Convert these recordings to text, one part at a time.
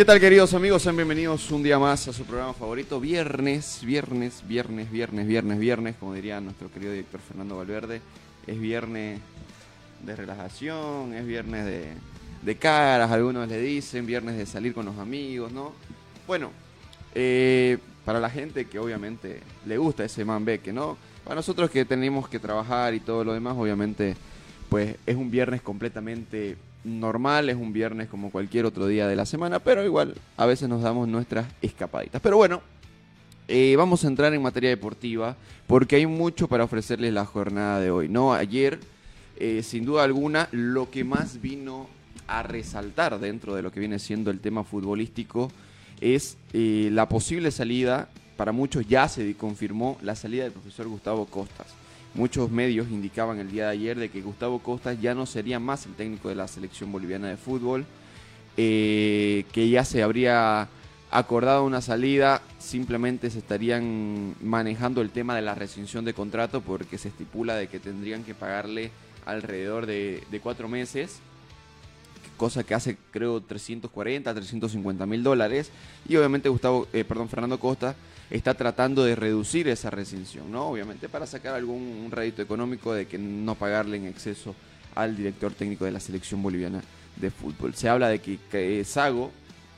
¿Qué tal queridos amigos? Sean bienvenidos un día más a su programa favorito, viernes, viernes, viernes, viernes, viernes, viernes, como diría nuestro querido director Fernando Valverde, es viernes de relajación, es viernes de, de caras, algunos le dicen, viernes de salir con los amigos, ¿no? Bueno, eh, para la gente que obviamente le gusta ese manbeque, ¿no? Para nosotros que tenemos que trabajar y todo lo demás, obviamente, pues es un viernes completamente normal, es un viernes como cualquier otro día de la semana, pero igual a veces nos damos nuestras escapaditas. Pero bueno, eh, vamos a entrar en materia deportiva porque hay mucho para ofrecerles la jornada de hoy. ¿no? Ayer, eh, sin duda alguna, lo que más vino a resaltar dentro de lo que viene siendo el tema futbolístico es eh, la posible salida, para muchos ya se confirmó la salida del profesor Gustavo Costas. Muchos medios indicaban el día de ayer de que Gustavo Costas ya no sería más el técnico de la selección boliviana de fútbol, eh, que ya se habría acordado una salida, simplemente se estarían manejando el tema de la rescisión de contrato porque se estipula de que tendrían que pagarle alrededor de, cuatro meses, cosa que hace creo 340, 350 mil dólares, y obviamente Gustavo, eh, perdón, Fernando Costa está tratando de reducir esa rescisión, ¿no? Obviamente para sacar algún rédito económico de que no pagarle en exceso al director técnico de la selección boliviana de fútbol. Se habla de que, Sago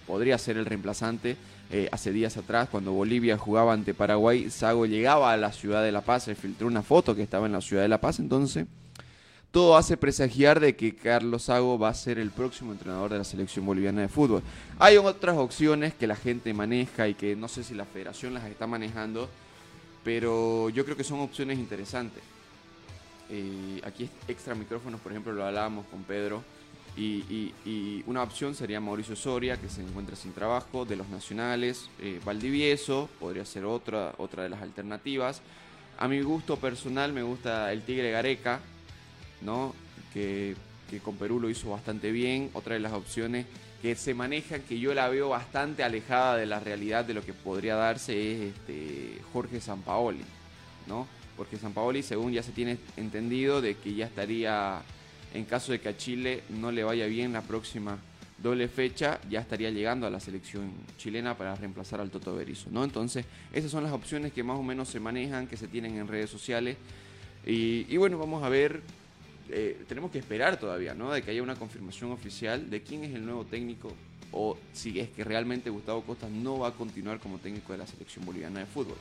podría ser el reemplazante. Eh, hace días atrás, cuando Bolivia jugaba ante Paraguay, Sago llegaba a la ciudad de La Paz, se filtró una foto que estaba en la ciudad de La Paz, entonces todo hace presagiar de que Carlos Sago va a ser el próximo entrenador de la selección boliviana de fútbol. Hay otras opciones que la gente maneja y que no sé si la federación las está manejando, pero yo creo que son opciones interesantes. Eh, aquí extra micrófonos, por ejemplo, lo hablábamos con Pedro. Y, una opción sería Mauricio Soria, que se encuentra sin trabajo, de los nacionales. Eh, Valdivieso podría ser otra, otra de las alternativas. A mi gusto personal me gusta el Tigre Gareca, ¿no? Que, con Perú lo hizo bastante bien. Otra de las opciones que se manejan, que yo la veo bastante alejada de la realidad de lo que podría darse, es este, Jorge Sampaoli, ¿no? Porque Sampaoli, según ya se tiene entendido, de que ya estaría, en caso de que a Chile no le vaya bien la próxima doble fecha, ya estaría llegando a la selección chilena para reemplazar al Toto Berizzo, ¿no? Entonces, esas son las opciones que más o menos se manejan, que se tienen en redes sociales. y bueno, vamos a ver eh, tenemos que esperar todavía, ¿no? De que haya una confirmación oficial de quién es el nuevo técnico o si es que realmente Gustavo Costa no va a continuar como técnico de la selección boliviana de fútbol.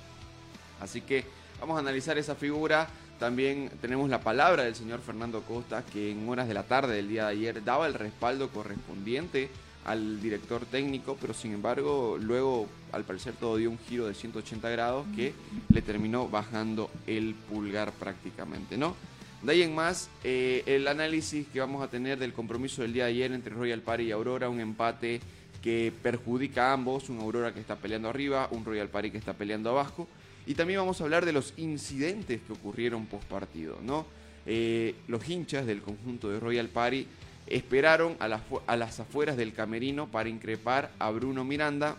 Así que vamos a analizar esa figura. También tenemos la palabra del señor Fernando Costa, que en horas de la tarde del día de ayer daba el respaldo correspondiente al director técnico, pero sin embargo luego al parecer todo dio un giro de 180 grados que le terminó bajando el pulgar prácticamente, ¿no? De ahí en más, eh, el análisis que vamos a tener del compromiso del día de ayer entre Royal Party y Aurora, un empate que perjudica a ambos, un Aurora que está peleando arriba, un Royal Party que está peleando abajo. Y también vamos a hablar de los incidentes que ocurrieron post partido, ¿no? Eh, los hinchas del conjunto de Royal Party esperaron a a las afueras del camerino para increpar a Bruno Miranda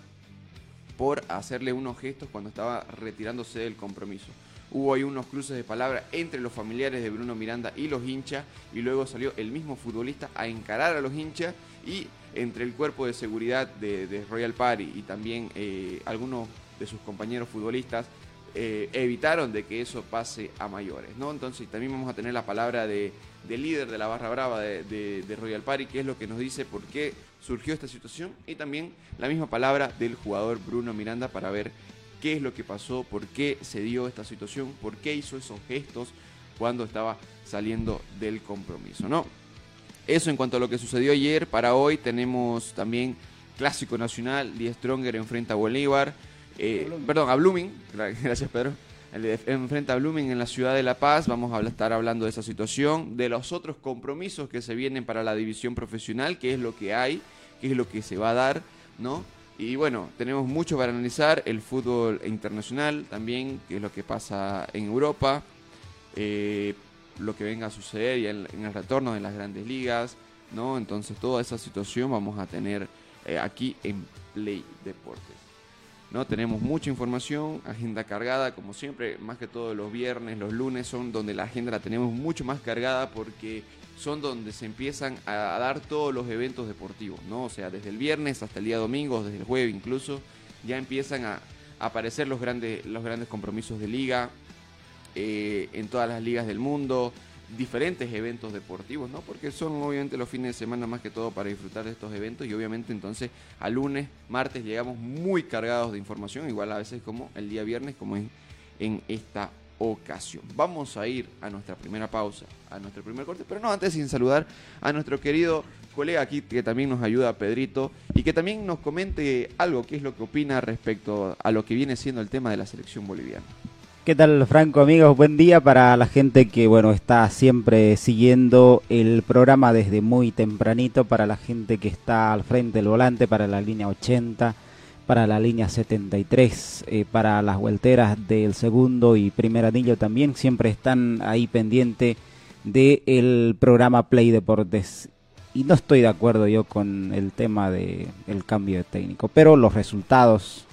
por hacerle unos gestos cuando estaba retirándose del compromiso. Hubo ahí unos cruces de palabras entre los familiares de Bruno Miranda y los hinchas y luego salió el mismo futbolista a encarar a los hinchas y entre el cuerpo de seguridad de, Royal Party y también eh, algunos de sus compañeros futbolistas eh, evitaron de que eso pase a mayores, ¿no? Entonces también vamos a tener la palabra de, del líder de la barra brava de, Royal Party, que es lo que nos dice por qué surgió esta situación, y también la misma palabra del jugador Bruno Miranda para ver qué es lo que pasó, por qué se dio esta situación, por qué hizo esos gestos cuando estaba saliendo del compromiso, ¿no? Eso en cuanto a lo que sucedió ayer, para hoy tenemos también Clásico Nacional, Die Stronger enfrenta a Bolívar, eh, perdón, a Blooming, gracias Pedro, enfrenta a Blooming en la ciudad de La Paz, vamos a estar hablando de esa situación, de los otros compromisos que se vienen para la división profesional, qué es lo que hay, qué es lo que se va a dar, ¿no? Y bueno, tenemos mucho para analizar, el fútbol internacional también, qué es lo que pasa en Europa, eh, lo que venga a suceder y en, el retorno de las grandes ligas, ¿no? Entonces toda esa situación vamos a tener eh, aquí en Play Deportes. ¿no? Tenemos mucha información, agenda cargada, como siempre, más que todo los viernes, los lunes son donde la agenda la tenemos mucho más cargada porque son donde se empiezan a, dar todos los eventos deportivos, ¿no? O sea, desde el viernes hasta el día domingo, desde el jueves incluso, ya empiezan a, aparecer los grandes, los grandes compromisos de liga eh, en todas las ligas del mundo, diferentes eventos deportivos, ¿no? Porque son obviamente los fines de semana más que todo para disfrutar de estos eventos y obviamente entonces a lunes, martes llegamos muy cargados de información, igual a veces como el día viernes, como en, en esta ocasión. Vamos a ir a nuestra primera pausa, a nuestro primer corte, pero no antes sin saludar a nuestro querido colega aquí que también nos ayuda, Pedrito, y que también nos comente algo, qué es lo que opina respecto a lo que viene siendo el tema de la selección boliviana. ¿Qué tal, Franco, amigos? Buen día para la gente que, bueno, está siempre siguiendo el programa desde muy tempranito, para la gente que está al frente del volante, para la línea 80, para la línea 73, eh, para las vuelteras del segundo y primer anillo también, siempre están ahí pendiente del programa Play Deportes. Y no estoy de acuerdo yo con el tema del el cambio de técnico, pero los resultados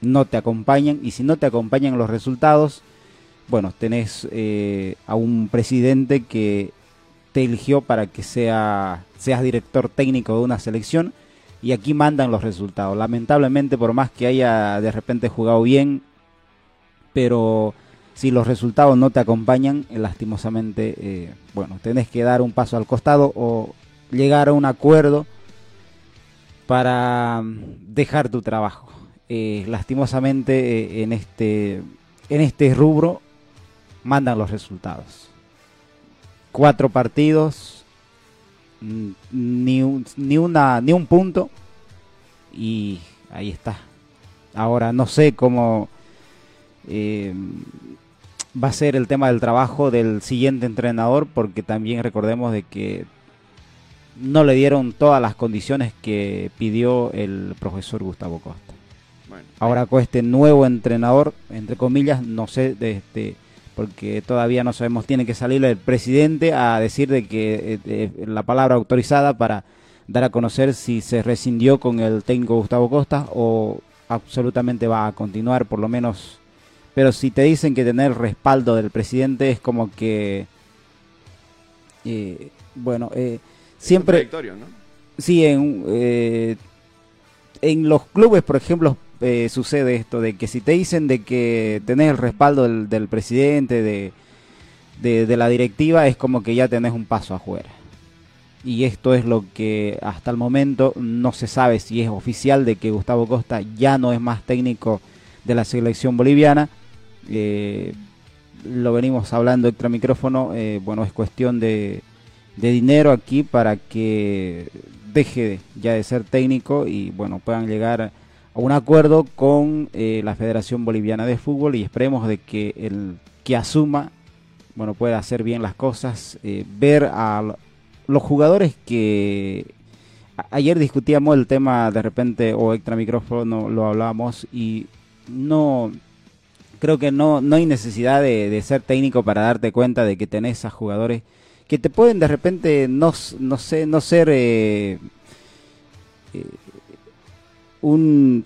no te acompañan y si no te acompañan los resultados, bueno, tenés eh, a un presidente que te eligió para que sea, seas director técnico de una selección y aquí mandan los resultados. Lamentablemente, por más que haya de repente jugado bien, pero si los resultados no te acompañan, eh, lastimosamente, eh, bueno, tenés que dar un paso al costado o llegar a un acuerdo para mm, dejar tu trabajo. Eh, lastimosamente en, este, en este rubro mandan los resultados. Cuatro partidos, ni un, ni, una, ni un punto y ahí está. Ahora no sé cómo eh, va a ser el tema del trabajo del siguiente entrenador porque también recordemos de que no le dieron todas las condiciones que pidió el profesor Gustavo Costa. Ahora con este nuevo entrenador, entre comillas, no sé, de este, porque todavía no sabemos, tiene que salir el presidente a decir de que eh, la palabra autorizada para dar a conocer si se rescindió con el técnico Gustavo Costa o absolutamente va a continuar, por lo menos. Pero si te dicen que tener respaldo del presidente es como que, eh, bueno, eh, siempre. ¿no? Sí, en, eh, en los clubes, por ejemplo, eh, sucede esto, de que si te dicen de que tenés el respaldo del, presidente, de, de, la directiva, es como que ya tenés un paso afuera. Y esto es lo que hasta el momento no se sabe si es oficial de que Gustavo Costa ya no es más técnico de la selección boliviana. Eh, lo venimos hablando extra micrófono, eh, bueno, es cuestión de, de dinero aquí para que deje ya de ser técnico y bueno, puedan llegar un acuerdo con eh, la Federación Boliviana de Fútbol y esperemos de que el que asuma bueno pueda hacer bien las cosas eh, ver a los jugadores que ayer discutíamos el tema de repente o extra micrófono lo hablábamos y no creo que no no hay necesidad de, de ser técnico para darte cuenta de que tenés a jugadores que te pueden de repente no, no sé, no ser eh, eh, un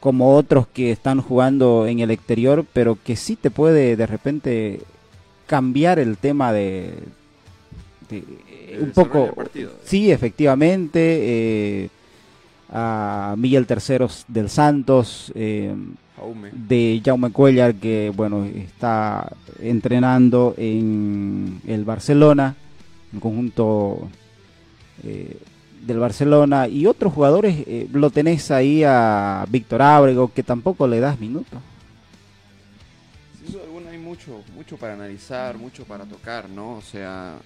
como otros que están jugando en el exterior, pero que sí te puede de repente cambiar el tema de, un poco sí efectivamente eh, a Miguel Terceros del Santos eh, de Jaume Cuellar que bueno está entrenando en el Barcelona en conjunto eh, del Barcelona y otros jugadores eh, lo tenés ahí a Víctor Ábrego que tampoco le das minutos. Alguna hay mucho, mucho para analizar, mucho para tocar, ¿no? O sea,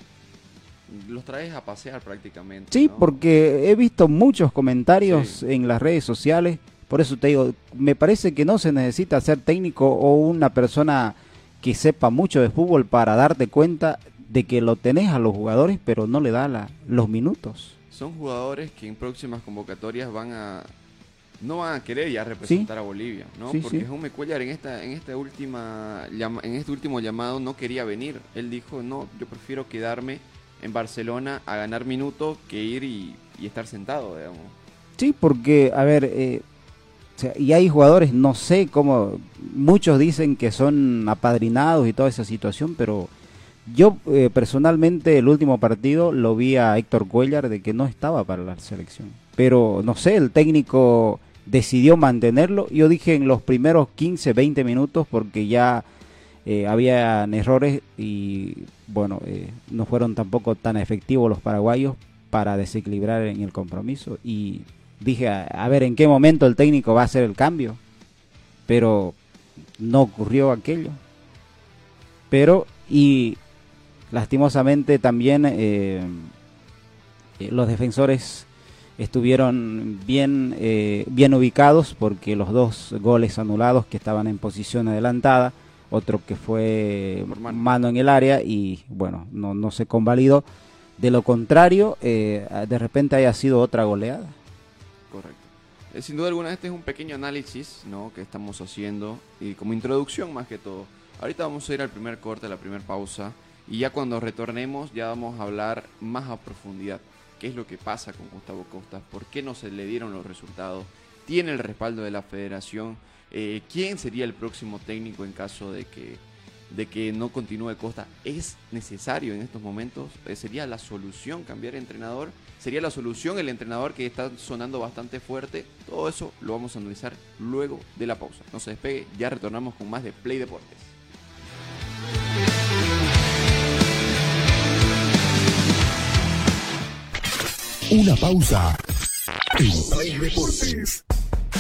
los traes a pasear prácticamente. Sí, porque he visto muchos comentarios en las redes sociales, por eso te digo, me parece que no se necesita ser técnico o una persona que sepa mucho de fútbol para darte cuenta de que lo tenés a los jugadores, pero no le da los minutos son jugadores que en próximas convocatorias van a no van a querer ya representar a Bolivia, ¿no? Porque Jaume Cuellar en esta en esta última en este último llamado no quería venir. Él dijo, "No, yo prefiero quedarme en Barcelona a ganar minutos que ir y, estar sentado, digamos." Sí, porque a ver, eh, y hay jugadores, no sé cómo, muchos dicen que son apadrinados y toda esa situación, pero yo eh, personalmente el último partido lo vi a Héctor Cuellar de que no estaba para la selección. Pero no sé, el técnico decidió mantenerlo. Yo dije en los primeros 15, 20 minutos porque ya eh, habían errores y bueno, eh, no fueron tampoco tan efectivos los paraguayos para desequilibrar en el compromiso. Y dije, a ver en qué momento el técnico va a hacer el cambio. Pero no ocurrió aquello. Pero, y Lastimosamente también eh, eh, los defensores estuvieron bien, eh, bien ubicados porque los dos goles anulados que estaban en posición adelantada, otro que fue mano en el área y bueno, no, no se convalidó. De lo contrario, de repente haya sido otra goleada. Correcto. sin duda alguna este es un pequeño análisis ¿no? que estamos haciendo y como introducción más que todo. Ahorita vamos a ir al primer corte, a la primera pausa. Y ya cuando retornemos ya vamos a hablar más a profundidad. ¿Qué es lo que pasa con Gustavo Costa? ¿Por qué no se le dieron los resultados? ¿Tiene el respaldo de la federación? Eh, ¿Quién sería el próximo técnico en caso de que, de que no continúe Costa? ¿Es necesario en estos momentos? Eh, ¿Sería la solución cambiar entrenador? ¿Sería la solución el entrenador que está sonando bastante fuerte? Todo eso lo vamos a analizar luego de la pausa. No se despegue, ya retornamos con más de Play Deportes. Una pausa. En Deportes.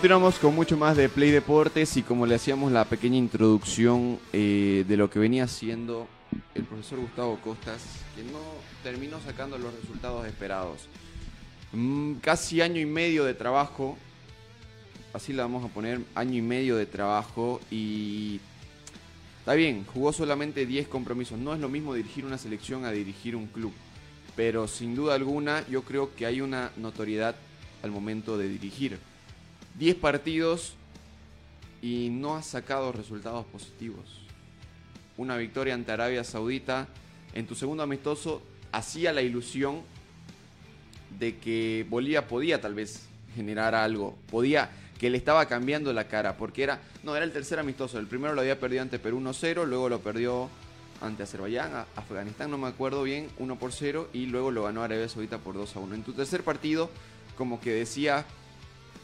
Continuamos con mucho más de Play Deportes y como le hacíamos la pequeña introducción eh, de lo que venía haciendo el profesor Gustavo Costas, que no terminó sacando los resultados esperados. Mm, casi año y medio de trabajo, así la vamos a poner, año y medio de trabajo y Está bien, jugó solamente 10 compromisos. No es lo mismo dirigir una selección a dirigir un club. Pero sin duda alguna yo creo que hay una notoriedad al momento de dirigir. 10 partidos y no has sacado resultados positivos. Una victoria ante Arabia Saudita en tu segundo amistoso hacía la ilusión de que Bolivia podía tal vez generar algo, podía que le estaba cambiando la cara, porque era, no, era el tercer amistoso, el primero lo había perdido ante Perú 1-0, luego lo perdió ante Azerbaiyán, Afganistán no me acuerdo bien, 1 por 0 y luego lo ganó Arabia Saudita por 2 a 1. En tu tercer partido, como que decía,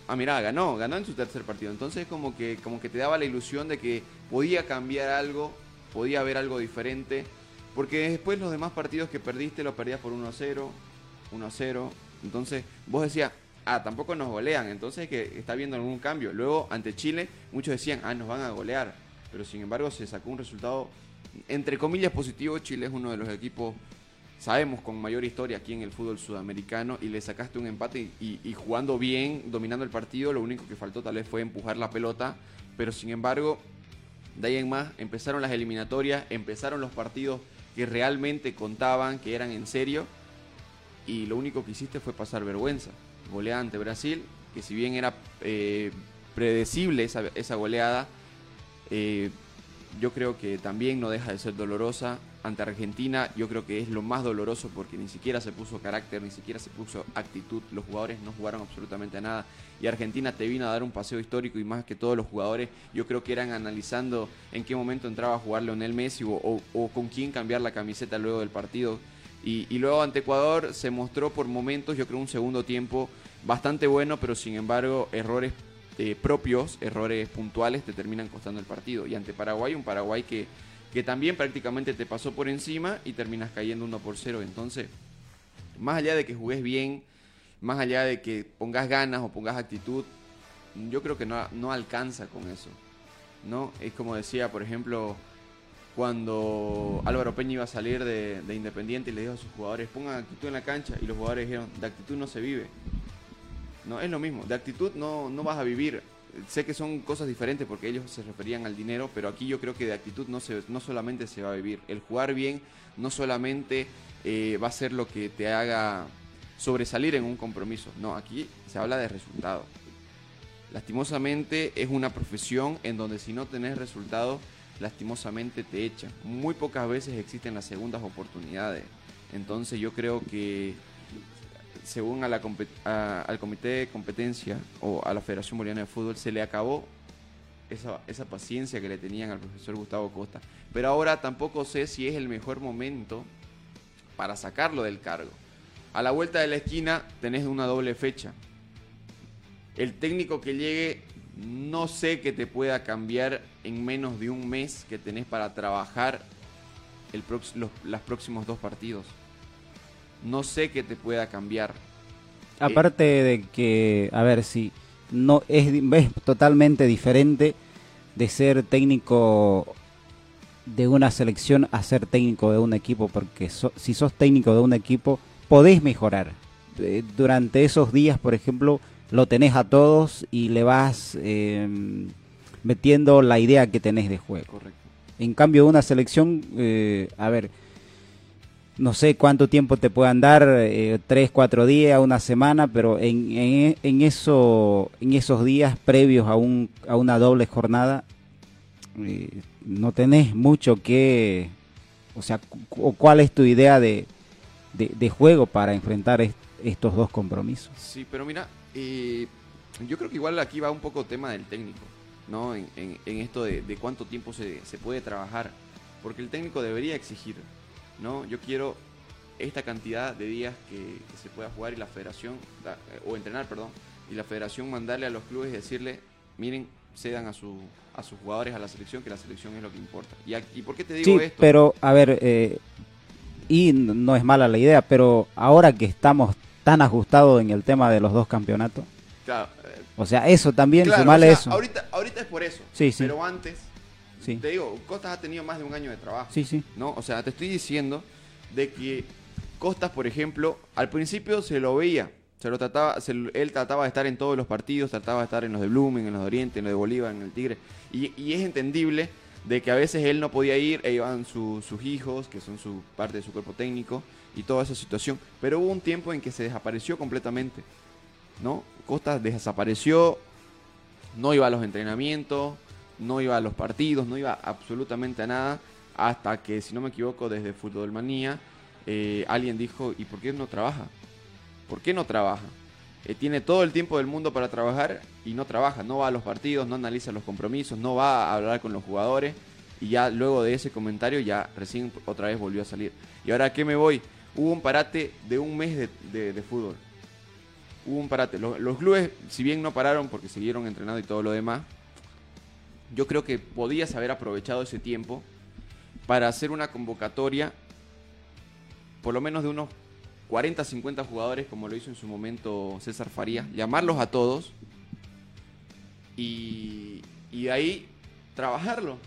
ah, mira, ganó, ganó en su tercer partido. Entonces como que, como que te daba la ilusión de que podía cambiar algo, podía haber algo diferente, porque después los demás partidos que perdiste los perdías por 1 0, 1 0. Entonces vos decías, ah, tampoco nos golean, entonces que está viendo algún cambio. Luego ante Chile, muchos decían, ah, nos van a golear, pero sin embargo se sacó un resultado entre comillas positivo, Chile es uno de los equipos, sabemos, con mayor historia aquí en el fútbol sudamericano y le sacaste un empate y, jugando bien, dominando el partido, lo único que faltó tal vez fue empujar la pelota, pero sin embargo, de ahí en más, empezaron las eliminatorias, empezaron los partidos que realmente contaban, que eran en serio, y lo único que hiciste fue pasar vergüenza. Goleada ante Brasil, que si bien era eh, predecible esa, goleada, eh, yo creo que también no deja de ser dolorosa. Ante Argentina yo creo que es lo más doloroso porque ni siquiera se puso carácter, ni siquiera se puso actitud. Los jugadores no jugaron absolutamente nada. Y Argentina te vino a dar un paseo histórico y más que todos los jugadores yo creo que eran analizando en qué momento entraba a jugar Leonel Messi o, con quién cambiar la camiseta luego del partido. Y, y luego ante Ecuador se mostró por momentos, yo creo un segundo tiempo bastante bueno, pero sin embargo errores eh, propios, errores puntuales, te terminan costando el partido. Y ante Paraguay, un Paraguay que, que también prácticamente te pasó por encima y terminas cayendo 1 por 0. Entonces, más allá de que jugues bien, más allá de que pongas ganas o pongas actitud, yo creo que no, no alcanza con eso. ¿no? Es como decía, por ejemplo, cuando Álvaro Peña iba a salir de, de, Independiente y le dijo a sus jugadores, pongan actitud en la cancha, y los jugadores dijeron, de actitud no se vive. No, es lo mismo. De actitud no, no vas a vivir. Sé que son cosas diferentes porque ellos se referían al dinero, pero aquí yo creo que de actitud no, se, no solamente se va a vivir. El jugar bien no solamente eh, va a ser lo que te haga sobresalir en un compromiso. No, aquí se habla de resultado. Lastimosamente es una profesión en donde si no tenés resultado, lastimosamente te echan. Muy pocas veces existen las segundas oportunidades. Entonces yo creo que según a la, al Comité de Competencia o a la Federación Boliviana de Fútbol, se le acabó esa, esa paciencia que le tenían al profesor Gustavo Costa. Pero ahora tampoco sé si es el mejor momento para sacarlo del cargo. A la vuelta de la esquina tenés una doble fecha. El técnico que llegue no sé que te pueda cambiar en menos de un mes que tenés para trabajar el los próximos dos partidos no sé qué te pueda cambiar. Aparte de que, a ver, si no es, es totalmente diferente de ser técnico de una selección a ser técnico de un equipo, porque si sos técnico de un equipo, podés mejorar. Eh, durante esos días, por ejemplo, lo tenés a todos y le vas em, metiendo la idea que tenés de juego. Correcto. En cambio, una selección, eh, a ver, no sé cuánto tiempo te puedan dar, eh, tres, cuatro días, una semana, pero en, en, eso, en esos días previos a, un, a una doble jornada, eh, no tenés mucho que, o sea, ¿cuál es tu idea de, de, juego para enfrentar estos dos compromisos? Sí, pero mira, eh, yo creo que igual aquí va un poco tema del técnico, ¿no? En, en, en esto de, de, cuánto tiempo se, se puede trabajar, porque el técnico debería exigir ¿no? Yo quiero esta cantidad de días que, se pueda jugar y la federación, o entrenar, perdón, y la federación mandarle a los clubes y decirle, miren, cedan a, su, a sus jugadores a la selección, que la selección es lo que importa. ¿Y, y por qué te digo sí, pero a ver, eh, y no es mala la idea, pero ahora que estamos tan ajustados en el tema de los dos campeonatos, claro, eh, o sea, eso también, claro, eso. Ahorita, ahorita es por eso, sí, sí. pero antes te digo, Costas ha tenido más de un año de trabajo. Sí, sí. ¿no? O sea, te estoy diciendo de que Costas, por ejemplo, al principio se lo veía. Se lo trataba, él trataba de estar en todos los partidos, trataba de estar en los de Blumen, en los de Oriente, en los de Bolívar, en el Tigre. Y, es entendible de que a veces él no podía ir, e iban su- sus hijos, que son su parte de su cuerpo técnico, y toda esa situación. Pero hubo un tiempo en que se desapareció completamente, ¿no? Costa desapareció, no iba a los entrenamientos, no iba a los partidos, no iba absolutamente a nada, hasta que, si no me equivoco, desde Fútbol Manía, eh, alguien dijo, ¿y por qué no trabaja? ¿Por qué no trabaja? Eh, tiene todo el tiempo del mundo para trabajar y no trabaja, no va a los partidos, no analiza los compromisos, no va a hablar con los jugadores y ya luego de ese comentario ya recién otra vez volvió a salir. ¿Y ahora qué me voy? Hubo un parate de un mes de, de- de fútbol. Hubo un parate. Los, los clubes, si bien no pararon porque siguieron entrenando y todo lo demás, yo creo que podías haber aprovechado ese tiempo para hacer una convocatoria por lo menos de unos 40, 50 jugadores, como lo hizo en su momento César Faría, llamarlos a todos y, y ahí trabajarlo,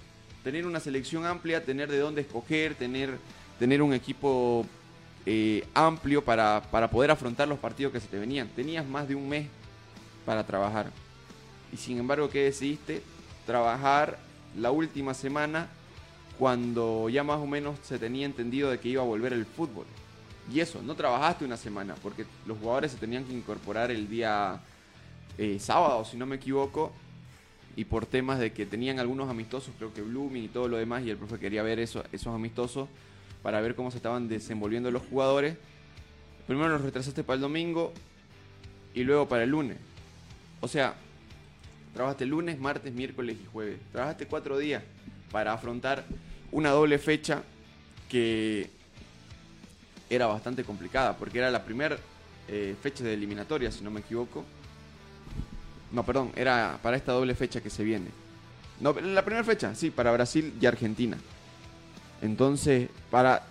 tener una selección amplia, tener de dónde escoger, tener, tener un equipo eh, amplio para, para poder afrontar los partidos que se te venían. Tenías más de un mes para trabajar. Y sin embargo, ¿qué decidiste? Trabajar la última semana cuando ya más o menos se tenía entendido de que iba a volver el fútbol. Y eso, no trabajaste una semana, porque los jugadores se tenían que incorporar el día eh, sábado, si no me equivoco, y por temas de que tenían algunos amistosos, creo que Blooming y todo lo demás, y el profe quería ver eso, esos amistosos para ver cómo se estaban desenvolviendo los jugadores. Primero los retrasaste para el domingo y luego para el lunes. O sea, trabajaste lunes, martes, miércoles y jueves. Trabajaste cuatro días para afrontar una doble fecha que era bastante complicada, porque era la primera eh, fecha de eliminatoria, si no me equivoco. No, perdón, era para esta doble fecha que se viene. No, la primera fecha, sí, para Brasil y Argentina. Entonces, para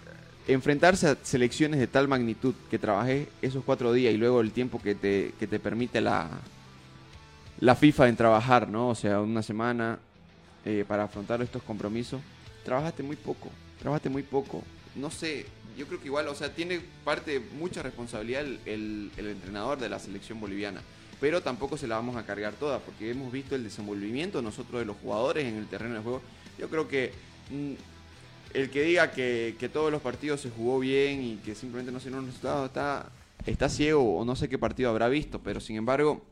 enfrentarse a selecciones de tal magnitud que trabajé esos cuatro días y luego el tiempo que te, que te permite la, la FIFA en trabajar, ¿no? O sea, una semana eh, para afrontar estos compromisos, trabajaste muy poco, trabajaste muy poco. No sé, yo creo que igual, o sea, tiene parte, mucha responsabilidad el, entrenador de la selección boliviana, pero tampoco se la vamos a cargar toda, porque hemos visto el desenvolvimiento nosotros de los jugadores en el terreno de juego. Yo creo que mm, el que diga que, que todos los partidos se jugó bien y que simplemente no se dieron resultados está, está ciego o no sé qué partido habrá visto, pero sin embargo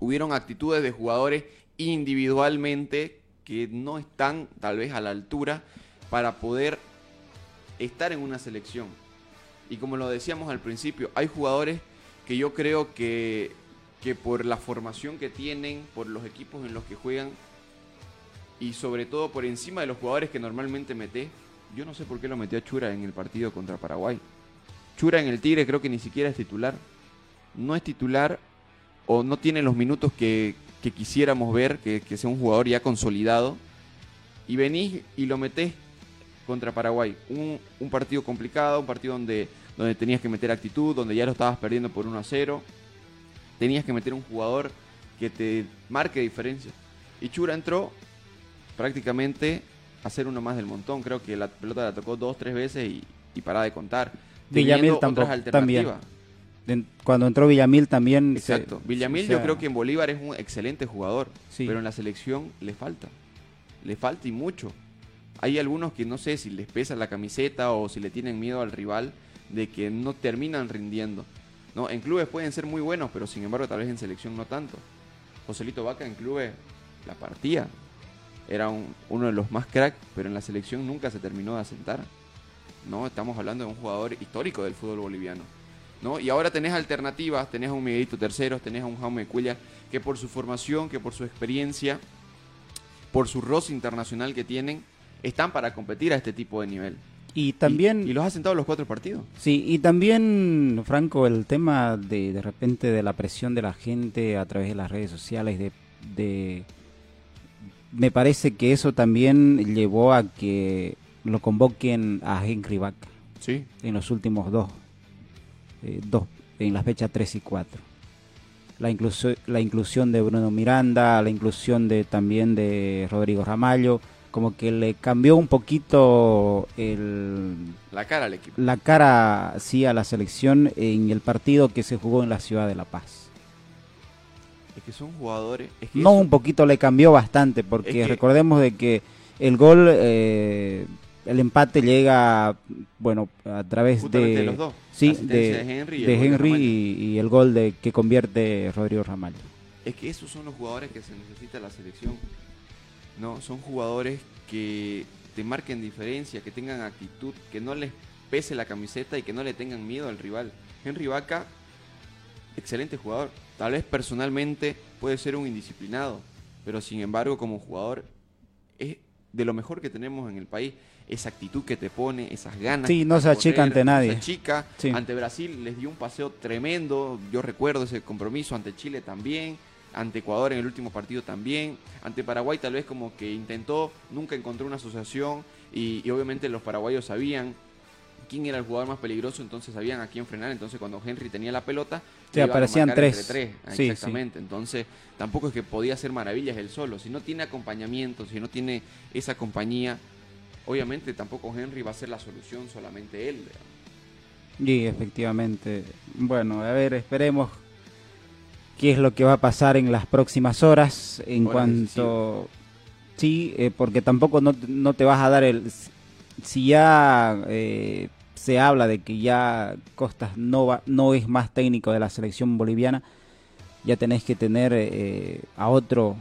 hubieron actitudes de jugadores individualmente que no están tal vez a la altura para poder estar en una selección. Y como lo decíamos al principio, hay jugadores que yo creo que, que por la formación que tienen, por los equipos en los que juegan y sobre todo por encima de los jugadores que normalmente mete, yo no sé por qué lo metió a Chura en el partido contra Paraguay. Chura en el Tigre creo que ni siquiera es titular. No es titular o no tiene los minutos que, que quisiéramos ver, que, que sea un jugador ya consolidado. Y venís y lo metés contra Paraguay. Un, un partido complicado, un partido donde, donde tenías que meter actitud, donde ya lo estabas perdiendo por 1 a 0. Tenías que meter un jugador que te marque diferencia. Y Chura entró prácticamente a ser uno más del montón. Creo que la pelota la tocó dos, tres veces y, y para de contar. Villamil tampoco, otras alternativas. Cuando entró Villamil también... se- Exacto. Villamil o sea, yo creo que en Bolívar es un excelente jugador, Sí. pero en la selección le falta. Le falta y mucho. Hay algunos que no sé si les pesa la camiseta o si le tienen miedo al rival de que no terminan rindiendo. No, en clubes pueden ser muy buenos, pero sin embargo tal vez en selección no tanto. Joselito Vaca en clubes la partía. Era un- uno de los más crack, pero en la selección nunca se terminó de asentar. No, estamos hablando de un jugador histórico del fútbol boliviano. ¿No? Y ahora tenés alternativas, tenés a un Miguelito Terceros, tenés a un Jaume Cuellar, que por su formación, que por su experiencia, por su roce internacional que tienen, están para competir a este tipo de nivel. Y también... Y, y los ha sentado los cuatro partidos. Sí, y también, Franco, el tema de de repente de la presión de la gente a través de las redes sociales, de, de me parece que eso también llevó a que lo convoquen a Henry Vaca Sí. en los últimos dos, eh, dos en las fechas 3 y 4. La, incluso- la inclusión de Bruno Miranda, la inclusión de también de Rodrigo Ramallo, como que le cambió un poquito el, La cara al equipo. la cara sí a la selección en el partido que se jugó en la ciudad de La Paz. Es que son jugadores. Es que No, eso- un poquito le cambió bastante, porque Es que- recordemos de que El gol, eh, el empate llega, bueno, a través Justamente de, los dos. sí, de, de Henry y el de gol de Henry Ramallo. y, y el gol de que convierte Rodrigo Ramallo. Es que esos son los jugadores que se necesita la selección. No, son jugadores que te marquen diferencia, que tengan actitud, que no les pese la camiseta y que no le tengan miedo al rival. Henry Vaca, excelente jugador. Tal vez personalmente puede ser un indisciplinado, pero sin embargo como jugador es de lo mejor que tenemos en el país. Esa actitud que te pone, esas ganas. Sí, no se achica ante no nadie. Se achica. Sí. Ante Brasil les dio un paseo tremendo. Yo recuerdo ese compromiso. Ante Chile también. Ante Ecuador en el último partido también. Ante Paraguay tal vez como que intentó, nunca encontró una asociación. Y, y obviamente los paraguayos sabían quién era el jugador más peligroso, entonces sabían a quién frenar. Entonces cuando Henry tenía la pelota, a aparecían tres. entre tres. Ah, Sí, sí. Exactamente. Entonces tampoco es que podía hacer maravillas él solo. Si no tiene acompañamiento, si no tiene esa compañía, obviamente tampoco Henry va a ser la solución solamente él. Y efectivamente, bueno, a ver, esperemos qué es lo que va a pasar en las próximas horas en cuanto... Sí, eh, porque tampoco no, no te vas a dar el... Si ya eh, se habla de que ya Costas no, va, no es más técnico de la selección boliviana, ya tenés que tener eh, a otro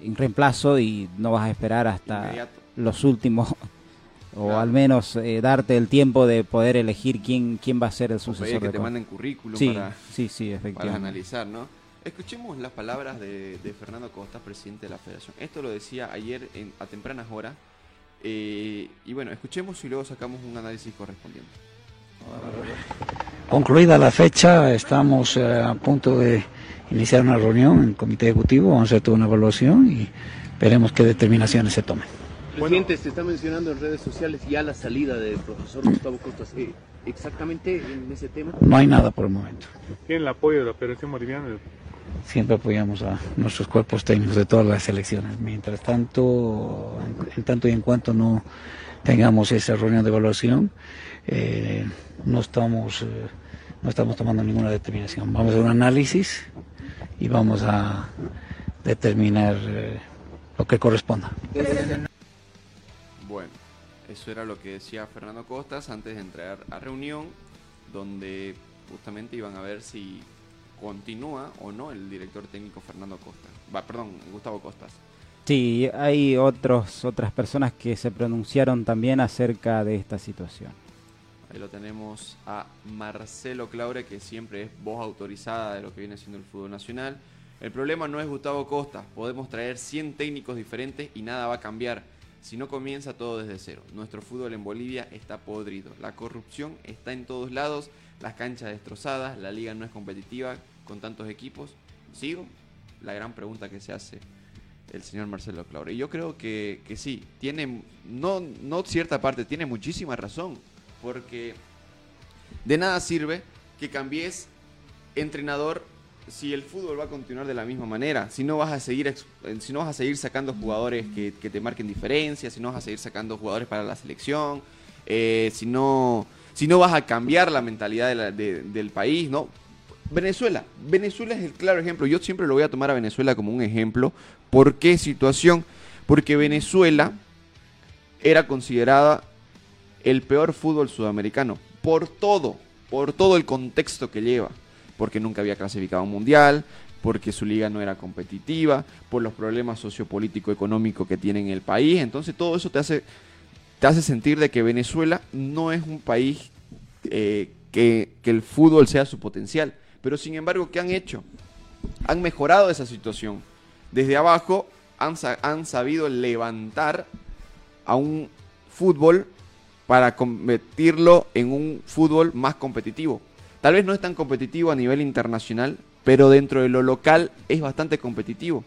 en reemplazo y no vas a esperar hasta Inmediato. Los últimos o Claro. al menos eh, darte el tiempo de poder elegir quién quién va a ser el pedir sucesor que de te manden currículum Sí, para, sí, sí, para analizar, ¿no? Escuchemos las palabras de, de Fernando Costas, presidente de la federación. Esto lo decía ayer en- a tempranas horas. eh, y bueno, escuchemos y luego sacamos un análisis correspondiente. Concluida la fecha, estamos eh, a punto de iniciar una reunión en el comité ejecutivo, vamos a hacer toda una evaluación y veremos qué determinaciones se tomen. Presidente, se está mencionando en redes sociales ya la salida del profesor Gustavo Costas. Eh, exactamente en ese tema. No hay nada por el momento. Tiene el apoyo de la Federación Boliviana. Siempre apoyamos a nuestros cuerpos técnicos de todas las selecciones. Mientras tanto, en, en tanto y en cuanto no tengamos esa reunión de evaluación, eh, no estamos eh, no estamos tomando ninguna determinación. Vamos a hacer un análisis y vamos a determinar eh, lo que corresponda. Eso era lo que decía Fernando Costas antes de entrar a reunión, donde justamente iban a ver si continúa o no el director técnico Fernando Costas. Va, perdón, Gustavo Costas. Sí, hay otros otras personas que se pronunciaron también acerca de esta situación. Ahí lo tenemos a Marcelo Claure, que siempre es voz autorizada de lo que viene siendo el fútbol nacional. El problema no es Gustavo Costa, podemos traer 100 técnicos diferentes y nada va a cambiar. Si no comienza todo desde cero. Nuestro fútbol en Bolivia está podrido. La corrupción está en todos lados, las canchas destrozadas, la liga no es competitiva con tantos equipos. ¿Sigo? La gran pregunta que se hace el señor Marcelo Claure. Y yo creo que, que sí, tiene, no, no cierta parte, tiene muchísima razón. Porque de nada sirve que cambies entrenador si el fútbol va a continuar de la misma manera. Si no vas a seguir, eh, si no vas a seguir sacando jugadores que, que te marquen diferencias, si no vas a seguir sacando jugadores para la selección, eh, si, no, si no vas a cambiar la mentalidad de la- de- del país, ¿no? Venezuela. Venezuela es el claro ejemplo. Yo siempre lo voy a tomar a Venezuela como un ejemplo. ¿Por qué situación? Porque Venezuela era considerada el peor fútbol sudamericano. Por todo, por todo el contexto que lleva. Porque nunca había clasificado a un mundial, porque su liga no era competitiva, por los problemas sociopolítico-económicos que tiene en el país. Entonces todo eso te hace, te hace sentir de que Venezuela no es un país eh, que, el fútbol sea su potencial. Pero sin embargo, ¿qué han hecho? Han mejorado esa situación. Desde abajo han, han sabido levantar a un fútbol para convertirlo en un fútbol más competitivo. Tal vez no es tan competitivo a nivel internacional, pero dentro de lo local es bastante competitivo.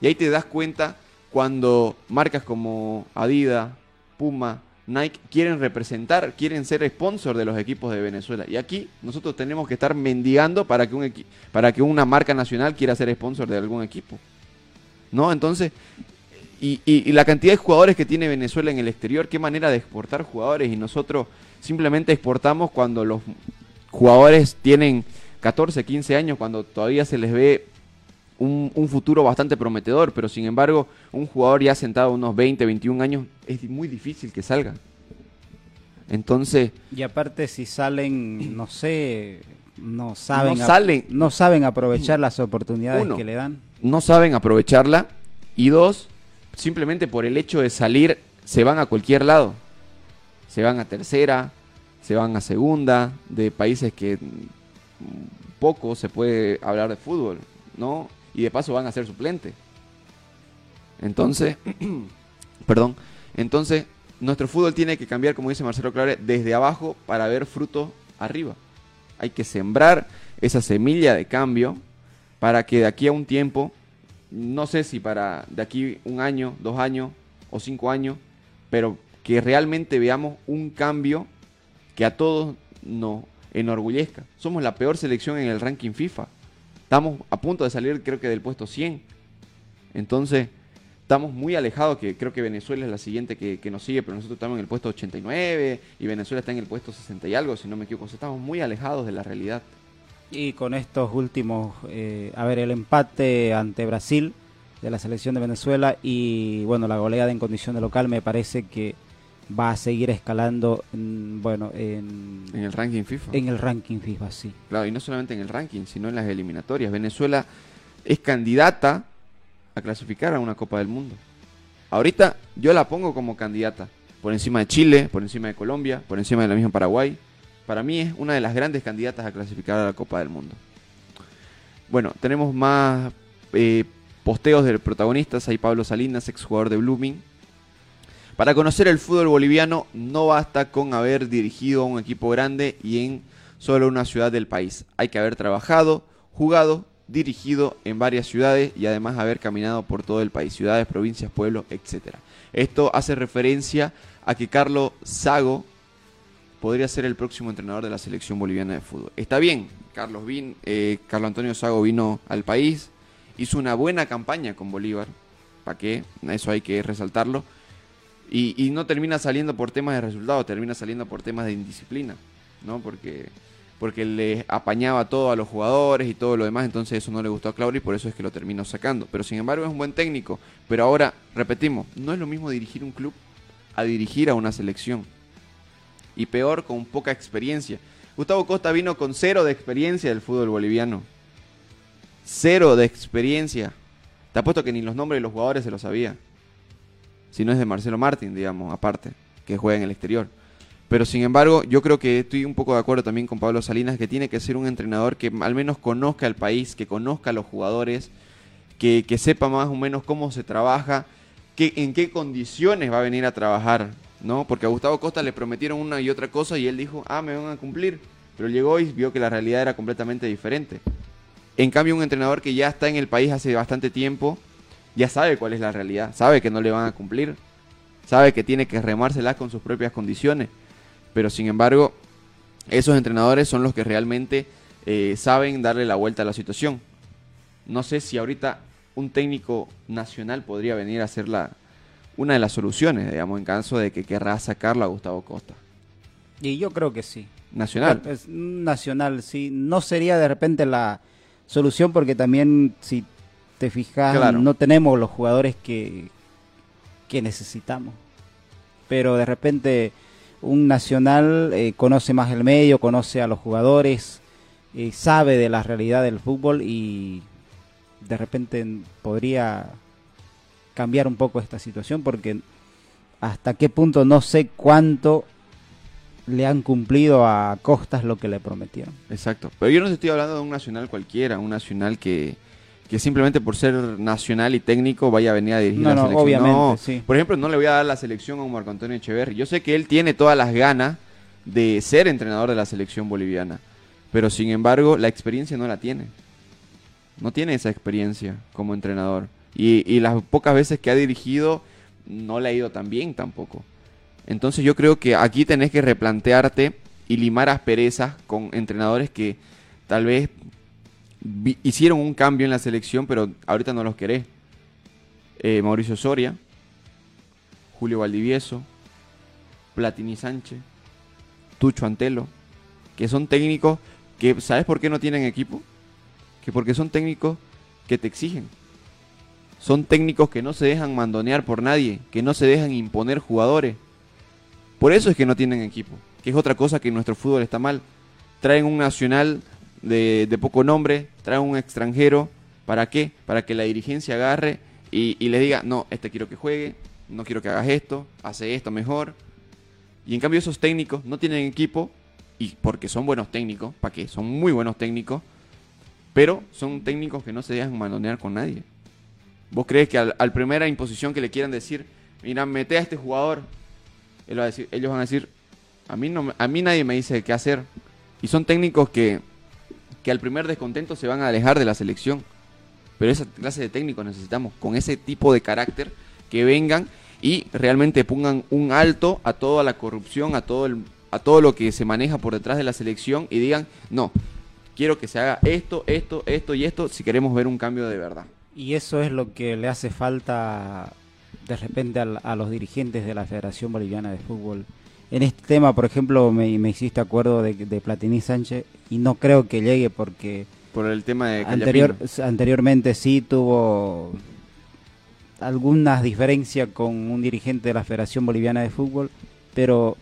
Y ahí te das cuenta cuando marcas como Adidas, Puma, Nike quieren representar, quieren ser sponsor de los equipos de Venezuela. Y aquí nosotros tenemos que estar mendigando para que, un para que una marca nacional quiera ser sponsor de algún equipo. ¿No? Entonces, y, y- y la cantidad de jugadores que tiene Venezuela en el exterior, qué manera de exportar jugadores. Y nosotros simplemente exportamos cuando los jugadores tienen 14, 15 años, cuando todavía se les ve un, un futuro bastante prometedor, pero sin embargo, un jugador ya sentado a unos 20, 21 años, es muy difícil que salga. Entonces, Y aparte si salen, no sé, no saben, No salen. no saben aprovechar las oportunidades Uno. que le dan. no saben aprovecharla y dos, simplemente por el hecho de salir se van a cualquier lado. Se van a tercera, se van a segunda, de países que poco se puede hablar de fútbol, ¿no? Y de paso van a ser suplentes. Entonces, perdón, entonces nuestro fútbol tiene que cambiar, como dice Marcelo Clare, desde abajo para ver frutos arriba. Hay que sembrar esa semilla de cambio para que de aquí a un tiempo, no sé si para de aquí un año, dos años o cinco años, pero que realmente veamos un cambio que a todos nos enorgullezca. Somos la peor selección en el ranking FIFA. Estamos a punto de salir creo que del puesto 100. Entonces, estamos muy alejados, que creo que Venezuela es la siguiente que, nos sigue, pero nosotros estamos en el puesto 89 y Venezuela está en el puesto 60 y algo, si no me equivoco. Estamos muy alejados de la realidad. Y con estos últimos, eh, a ver, el empate ante Brasil de la selección de Venezuela y bueno, la goleada en condición de local me parece que va a seguir escalando, mm, bueno, en, En el ranking FIFA. en el ranking FIFA, sí. Claro, y no solamente en el ranking, sino en las eliminatorias. Venezuela es candidata a clasificar a una Copa del Mundo. Ahorita yo la pongo como candidata, por encima de Chile, por encima de Colombia, por encima de la misma Paraguay. Para mí es una de las grandes candidatas a clasificar a la Copa del Mundo. Bueno, tenemos más eh, posteos de protagonistas. Hay Pablo Salinas, exjugador de Blooming. Para conocer el fútbol boliviano no basta con haber dirigido a un equipo grande y en solo una ciudad del país. Hay que haber trabajado, jugado, dirigido en varias ciudades y además haber caminado por todo el país, ciudades, provincias, pueblos, etc. Esto hace referencia a que Carlos Sago podría ser el próximo entrenador de la selección boliviana de fútbol. Está bien, Carlos, vin, eh, Carlos Antonio Sago vino al país, hizo una buena campaña con Bolívar, ¿para qué? Eso hay que resaltarlo. Y, no termina saliendo por temas de resultados, termina saliendo por temas de indisciplina, ¿no? Porque, porque le apañaba todo a los jugadores y todo lo demás, entonces eso no le gustó a Claudio y por eso es que lo terminó sacando. Pero sin embargo es un buen técnico. Pero ahora, repetimos, no es lo mismo dirigir un club a dirigir a una selección. Y peor, con poca experiencia. Gustavo Costa vino con cero de experiencia del fútbol boliviano. Cero de experiencia. Te apuesto que ni los nombres de los jugadores se los sabía. Si no es de Marcelo Martín, digamos, aparte, que juega en el exterior. Pero sin embargo, yo creo que estoy un poco de acuerdo también con Pablo Salinas, que tiene que ser un entrenador que al menos conozca el país, que conozca a los jugadores, que, que sepa más o menos cómo se trabaja, que, en qué condiciones va a venir a trabajar, ¿no? Porque a Gustavo Costa le prometieron una y otra cosa y él dijo, ah, me van a cumplir. Pero llegó y vio que la realidad era completamente diferente. En cambio, un entrenador que ya está en el país hace bastante tiempo, ya sabe cuál es la realidad, sabe que no le van a cumplir, sabe que tiene que remárselas con sus propias condiciones. Pero sin embargo, esos entrenadores son los que realmente eh, saben darle la vuelta a la situación. No sé si ahorita un técnico nacional podría venir a ser la, una de las soluciones, digamos, en caso de que querrá sacarlo a Gustavo Costa. Y yo creo que sí. Nacional. Es nacional, sí. No sería de repente la solución porque también, si te fijas, Claro. no tenemos los jugadores que, que necesitamos. Pero de repente un nacional eh, conoce más el medio, conoce a los jugadores, eh, sabe de la realidad del fútbol y de repente podría cambiar un poco esta situación porque hasta qué punto no sé cuánto le han cumplido a Costas lo que le prometieron. Exacto. Pero yo no estoy hablando de un nacional cualquiera, un nacional que, que simplemente por ser nacional y técnico vaya a venir a dirigir No, la no, selección. obviamente, No. sí. Por ejemplo, no le voy a dar la selección a un Marco Antonio Echeverri. Yo sé que él tiene todas las ganas de ser entrenador de la selección boliviana. Pero sin embargo, la experiencia no la tiene. No tiene esa experiencia como entrenador. Y, y las pocas veces que ha dirigido, no le ha ido tan bien tampoco. Entonces yo creo que aquí tenés que replantearte y limar asperezas con entrenadores que tal vez hicieron un cambio en la selección, pero ahorita no los querés. Eh, Mauricio Soria, Julio Valdivieso, Platini Sánchez, Tucho Antelo, que son técnicos que, ¿sabes por qué no tienen equipo? Que porque son técnicos que te exigen. Son técnicos que no se dejan mandonear por nadie, que no se dejan imponer jugadores. Por eso es que no tienen equipo, que es otra cosa que nuestro fútbol está mal. Traen un nacional de, poco nombre, traen un extranjero, ¿para qué? Para que la dirigencia agarre y, y les diga, no, este quiero que juegue, no quiero que hagas esto, hace esto mejor. Y en cambio esos técnicos no tienen equipo, y porque son buenos técnicos, ¿para qué? Son muy buenos técnicos, pero son técnicos que no se dejan mandonear con nadie. ¿Vos crees que al, primera imposición que le quieran decir, mira, mete a este jugador, ellos van a decir, a mí, no, a mí nadie me dice qué hacer. Y son técnicos que, que al primer descontento se van a alejar de la selección. Pero esa clase de técnicos necesitamos, con ese tipo de carácter, que vengan y realmente pongan un alto a toda la corrupción, a todo, el, a todo lo que se maneja por detrás de la selección y digan, no, quiero que se haga esto, esto, esto y esto si queremos ver un cambio de verdad. Y eso es lo que le hace falta de repente al- a, los dirigentes de la Federación Boliviana de Fútbol. En este tema, por ejemplo, me, me hiciste acuerdo de, de Platini Sánchez y no creo que llegue porque Por el tema de anterior, anteriormente sí tuvo algunas diferencias con un dirigente de la Federación Boliviana de Fútbol, pero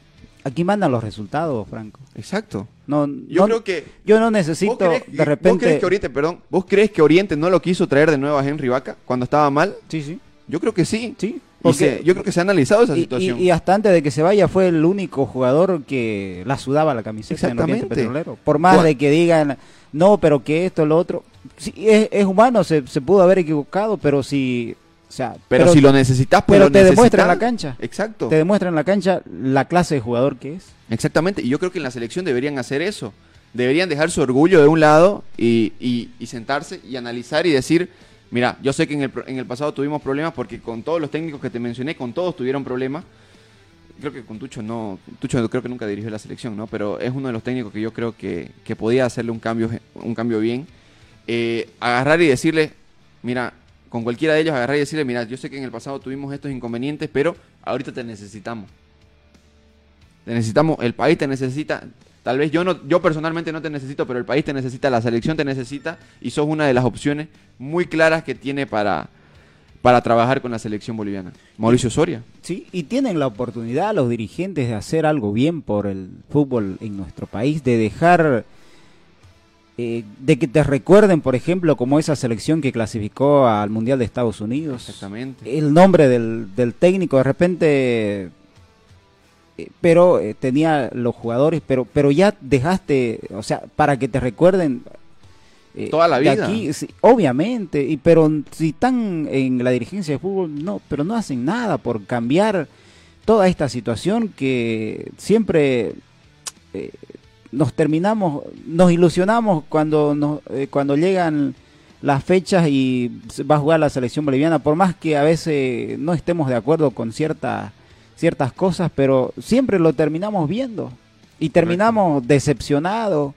aquí mandan los resultados, Franco. Exacto. No, Yo no- creo que yo no ¿Vos necesito crees, de ¿Vos repente... crees que Oriente, perdón, vos crees que Oriente no lo quiso traer de nuevo a Henry Vaca cuando estaba mal? Sí, sí, Yo creo que sí. sí. Y Porque- se- yo creo que se ha analizado esa Y- situación. Y, y hasta antes de que se vaya fue el único jugador que la sudaba la camiseta en Exactamente. Petrolero. Por más de que digan, no, pero que esto, lo otro. Sí, es, es humano, se, se pudo haber equivocado, pero si... O sea, pero, si lo necesitas, pues pero lo te demuestra en la cancha. Exacto. Te demuestra en la cancha la clase de jugador que es. Exactamente. Y yo creo que en la selección deberían hacer eso. Deberían dejar su orgullo de un lado y, y- y sentarse y analizar y decir, mira, yo sé que en el, en el pasado tuvimos problemas porque con todos los técnicos que te mencioné, con todos tuvieron problemas. Creo que con Tucho no, Tucho creo que nunca dirigió la selección, ¿no? Pero es uno de los técnicos que yo creo que, que podía hacerle un cambio, un cambio bien. Eh, agarrar y decirle, mira, con cualquiera de ellos agarrar y decirle, mira, yo sé que en el pasado tuvimos estos inconvenientes, pero ahorita te necesitamos. Te necesitamos, el país te necesita. Tal vez yo no, yo personalmente no te necesito, pero el país te necesita, la selección te necesita y sos una de las opciones muy claras que tiene para, para trabajar con la selección boliviana. Mauricio Soria. Sí, y tienen la oportunidad los dirigentes de hacer algo bien por el fútbol en nuestro país, de dejar eh, de que te recuerden, por ejemplo, como esa selección que clasificó al Mundial de Estados Unidos. Exactamente. El nombre del, del técnico, de repente, pero eh, tenía los jugadores, pero, pero ya dejaste, o sea, para que te recuerden. eh, Toda la de vida. aquí, sí, obviamente, y pero si están en la dirigencia de fútbol, no, pero no hacen nada por cambiar toda esta situación que siempre eh, nos terminamos, nos ilusionamos cuando nos, eh, cuando llegan las fechas y va a jugar la selección boliviana, por más que a veces no estemos de acuerdo con ciertas ciertas cosas, pero siempre lo terminamos viendo. Y terminamos decepcionados,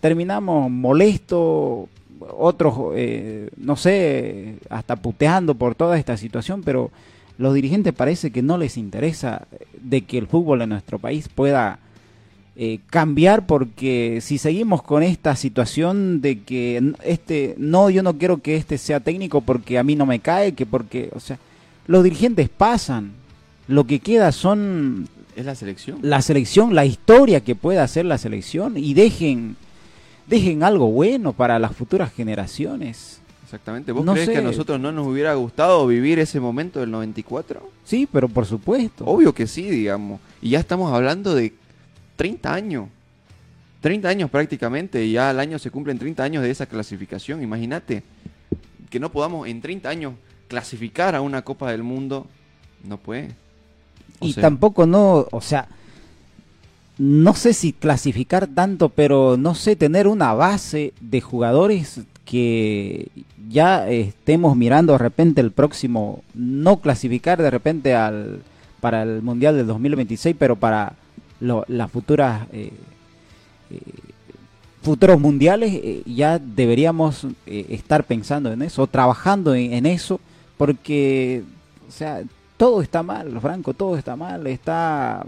terminamos molestos, otros, eh, no sé, hasta puteando por toda esta situación, pero los dirigentes parece que no les interesa de que el fútbol en nuestro país pueda eh, cambiar porque si seguimos con esta situación de que este no yo no quiero que este sea técnico porque a mí no me cae que porque o sea los dirigentes pasan lo que queda son Es la selección. la selección la historia que pueda hacer la selección y dejen dejen algo bueno para las futuras generaciones Exactamente. ¿Vos No crees que a nosotros no nos hubiera gustado vivir ese momento del 94? sí pero por supuesto Obvio que sí, digamos. Y ya estamos hablando de 30 años. 30 años prácticamente. Y ya al año se cumplen 30 años de esa clasificación. Imagínate que no podamos en 30 años clasificar a una Copa del Mundo. No puede. Y sea, tampoco no, o sea, no sé si clasificar tanto, pero no sé, tener una base de jugadores que ya estemos mirando de repente el próximo, no clasificar de repente al para el Mundial del 2026, pero para lo- las futuras eh, eh, futuros mundiales eh, ya deberíamos estar pensando en eso, trabajando en, en eso, porque, o sea, todo está mal, Franco, todo está mal, está...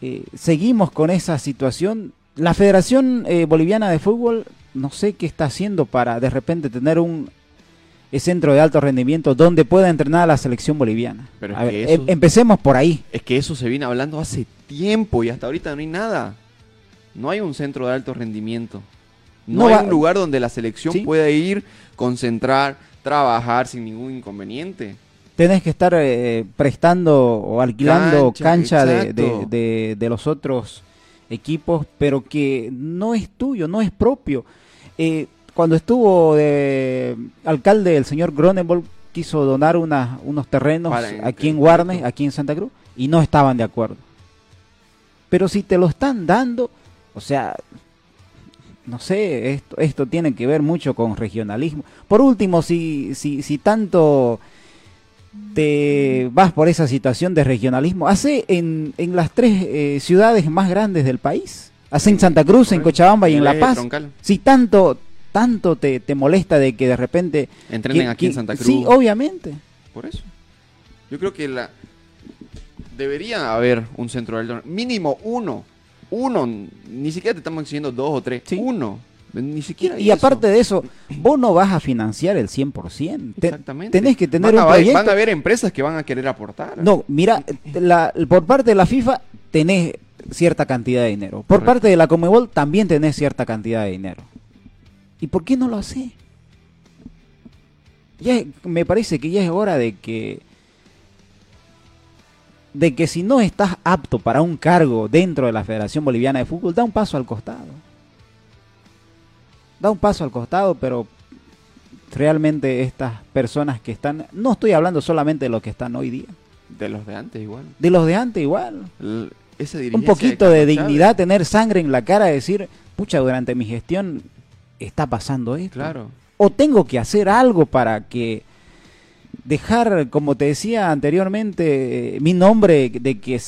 eh, seguimos con esa situación. La Federación eh, Boliviana de Fútbol no sé qué está haciendo para de repente tener un eh, centro de alto rendimiento donde pueda entrenar a la selección boliviana. Pero A ver, em- eso- empecemos por ahí. Es que eso se viene hablando hace tiempo y hasta ahorita no hay nada. No hay un centro de alto rendimiento. No, No hay va- un lugar donde la selección Sí. pueda ir, concentrar, trabajar sin ningún inconveniente. Tenés que estar eh, prestando o alquilando Cancha, cancha, de, de- de- de los otros equipos, pero que no es tuyo, no es propio. Eh, cuando estuvo de alcalde el señor Gronenbold quiso donar unos terrenos Para- aquí en en- Guarne, aquí en Santa Cruz, y no estaban de acuerdo. Pero si te lo están dando, o sea, no sé, esto, esto tiene que ver mucho con regionalismo. Por último, si, si, si tanto te vas por esa situación de regionalismo, hace en, en las tres eh, ciudades más grandes del país. Hace en Santa Cruz, en Cochabamba y en La Paz. Si tanto, tanto te, te molesta de que de repente... Entrenen que- aquí en Santa Cruz. Sí, obviamente. Por eso. Yo creo que la debería haber un centro de alto mínimo uno. Uno, ni siquiera te estamos diciendo dos o tres, Sí. uno. Ni Y, siquiera y aparte de eso, vos no vas a financiar el 100%. Te- Exactamente. tenés que tener van a un haber- proyecto. Van a haber empresas que van a querer aportar. No, mira, la- por parte de la FIFA tenés cierta cantidad de dinero. Por Correcto. parte de la Comebol también tenés cierta cantidad de dinero. ¿Y por qué no lo hace? Ya es- me parece que ya es hora de que de que si no estás apto para un cargo dentro de la Federación Boliviana de Fútbol, da un paso al costado. Da un paso al costado, pero realmente estas personas que están, no estoy hablando solamente de los que están hoy día, De los de antes igual. de los de antes igual. L- esa Un poquito de Chávez, dignidad, tener sangre en la cara, decir, pucha, durante mi gestión está pasando esto. Claro. O tengo que hacer algo para que dejar, como te decía anteriormente, eh, mi nombre de que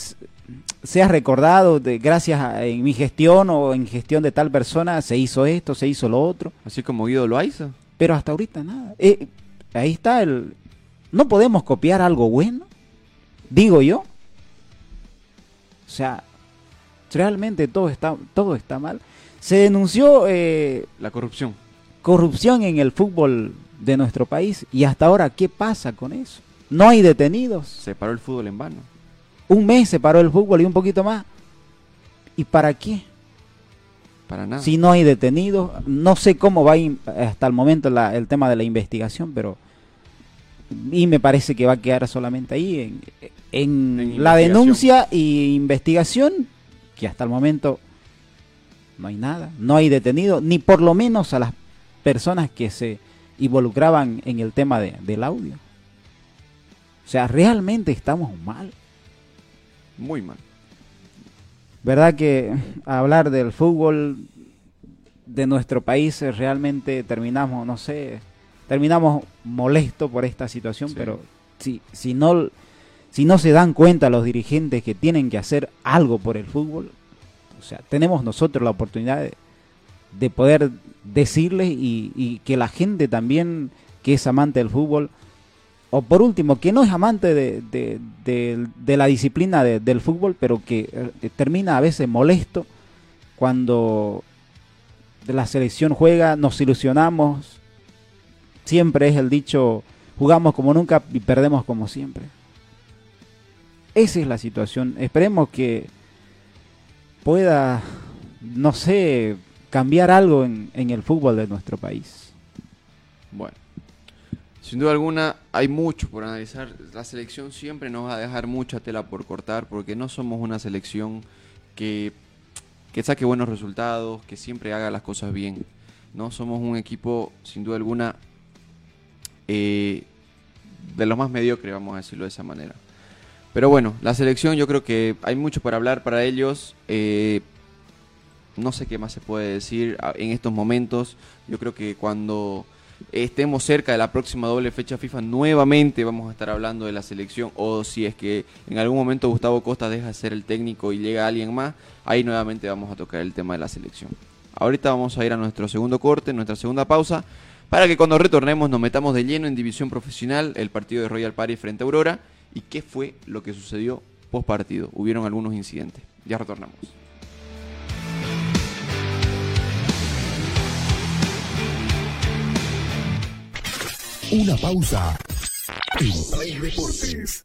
s- sea recordado de gracias a en mi gestión o en gestión de tal persona se hizo esto, se hizo lo otro, Así como Guido Loaiza. pero hasta ahorita nada. Eh, ahí está el no podemos copiar algo bueno, digo yo. O sea, realmente todo está todo está mal. Se denunció eh, La corrupción. corrupción en el fútbol de nuestro país y hasta ahora qué pasa con eso. No hay detenidos. Se paró el fútbol en vano. Un mes se paró el fútbol y un poquito más. ¿Y para qué? Para nada. Si no hay detenidos, no sé cómo va hasta el momento la- el tema de la investigación, pero y me parece que va a quedar solamente ahí en, en En la denuncia y investigación, que hasta el momento no hay nada, no hay detenido, ni por lo menos a las personas que se involucraban en el tema de- del audio. O sea, realmente estamos mal. Muy mal. ¿Verdad que hablar del fútbol de nuestro país realmente terminamos, no sé, terminamos molestos por esta situación, Sí. pero si, si, no, si no se dan cuenta los dirigentes que tienen que hacer algo por el fútbol, o sea, tenemos nosotros la oportunidad de, de poder decirles y, y que la gente también que es amante del fútbol, o por último, que no es amante de, de- la disciplina de- del fútbol, pero que eh, termina a veces molesto cuando la selección juega, nos ilusionamos, siempre es el dicho, jugamos como nunca y perdemos como siempre. Esa es la situación. Esperemos que pueda, no sé, cambiar algo en el fútbol de nuestro país. Bueno, sin duda alguna hay mucho por analizar. La selección siempre nos va a dejar mucha tela por cortar porque no somos una selección que, que saque buenos resultados, que siempre haga las cosas bien. No somos un equipo, sin duda alguna, eh, de los más mediocres, vamos a decirlo de esa manera. Pero bueno, la selección yo creo que hay mucho para hablar para ellos. eh, no sé qué más se puede decir en estos momentos. Yo creo que cuando estemos cerca de la próxima doble fecha FIFA, nuevamente vamos a estar hablando de la selección. O si es que en algún momento Gustavo Costa deja de ser el técnico y llega alguien más, ahí nuevamente vamos a tocar el tema de la selección. Ahorita vamos a ir a nuestro segundo corte, nuestra segunda pausa, para que cuando retornemos nos metamos de lleno en división profesional, el partido de Royal Party frente a Aurora y qué fue lo que sucedió post partido. Hubieron algunos incidentes. Ya retornamos. Una pausa. En Play Deportes.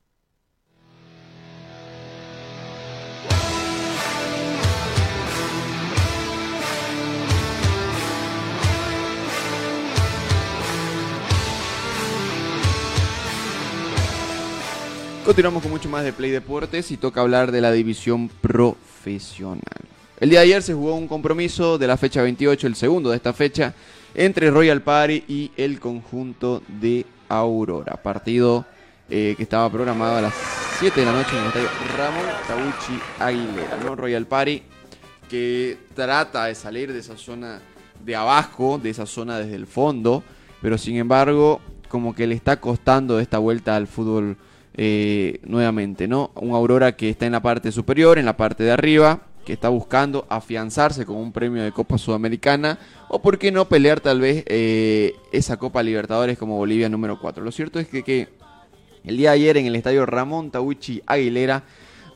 Continuamos con mucho más de Play Deportes y toca hablar de la división profesional. El día de ayer se jugó un compromiso de la fecha 28, el segundo de esta fecha, entre Royal Party y el conjunto de Aurora. Partido eh, que estaba programado a las 7 de la noche en el estadio Ramón Tabucci Aguilera. ¿no? Royal Party que trata de salir de esa zona de abajo, de esa zona desde el fondo, pero sin embargo como que le está costando esta vuelta al fútbol eh, nuevamente, ¿no? Un Aurora que está en la parte superior, en la parte de arriba, que está buscando afianzarse con un premio de Copa Sudamericana o por qué no pelear tal vez eh, esa Copa Libertadores como Bolivia número 4. Lo cierto es que, que el día de ayer en el estadio Ramón Tawichi Aguilera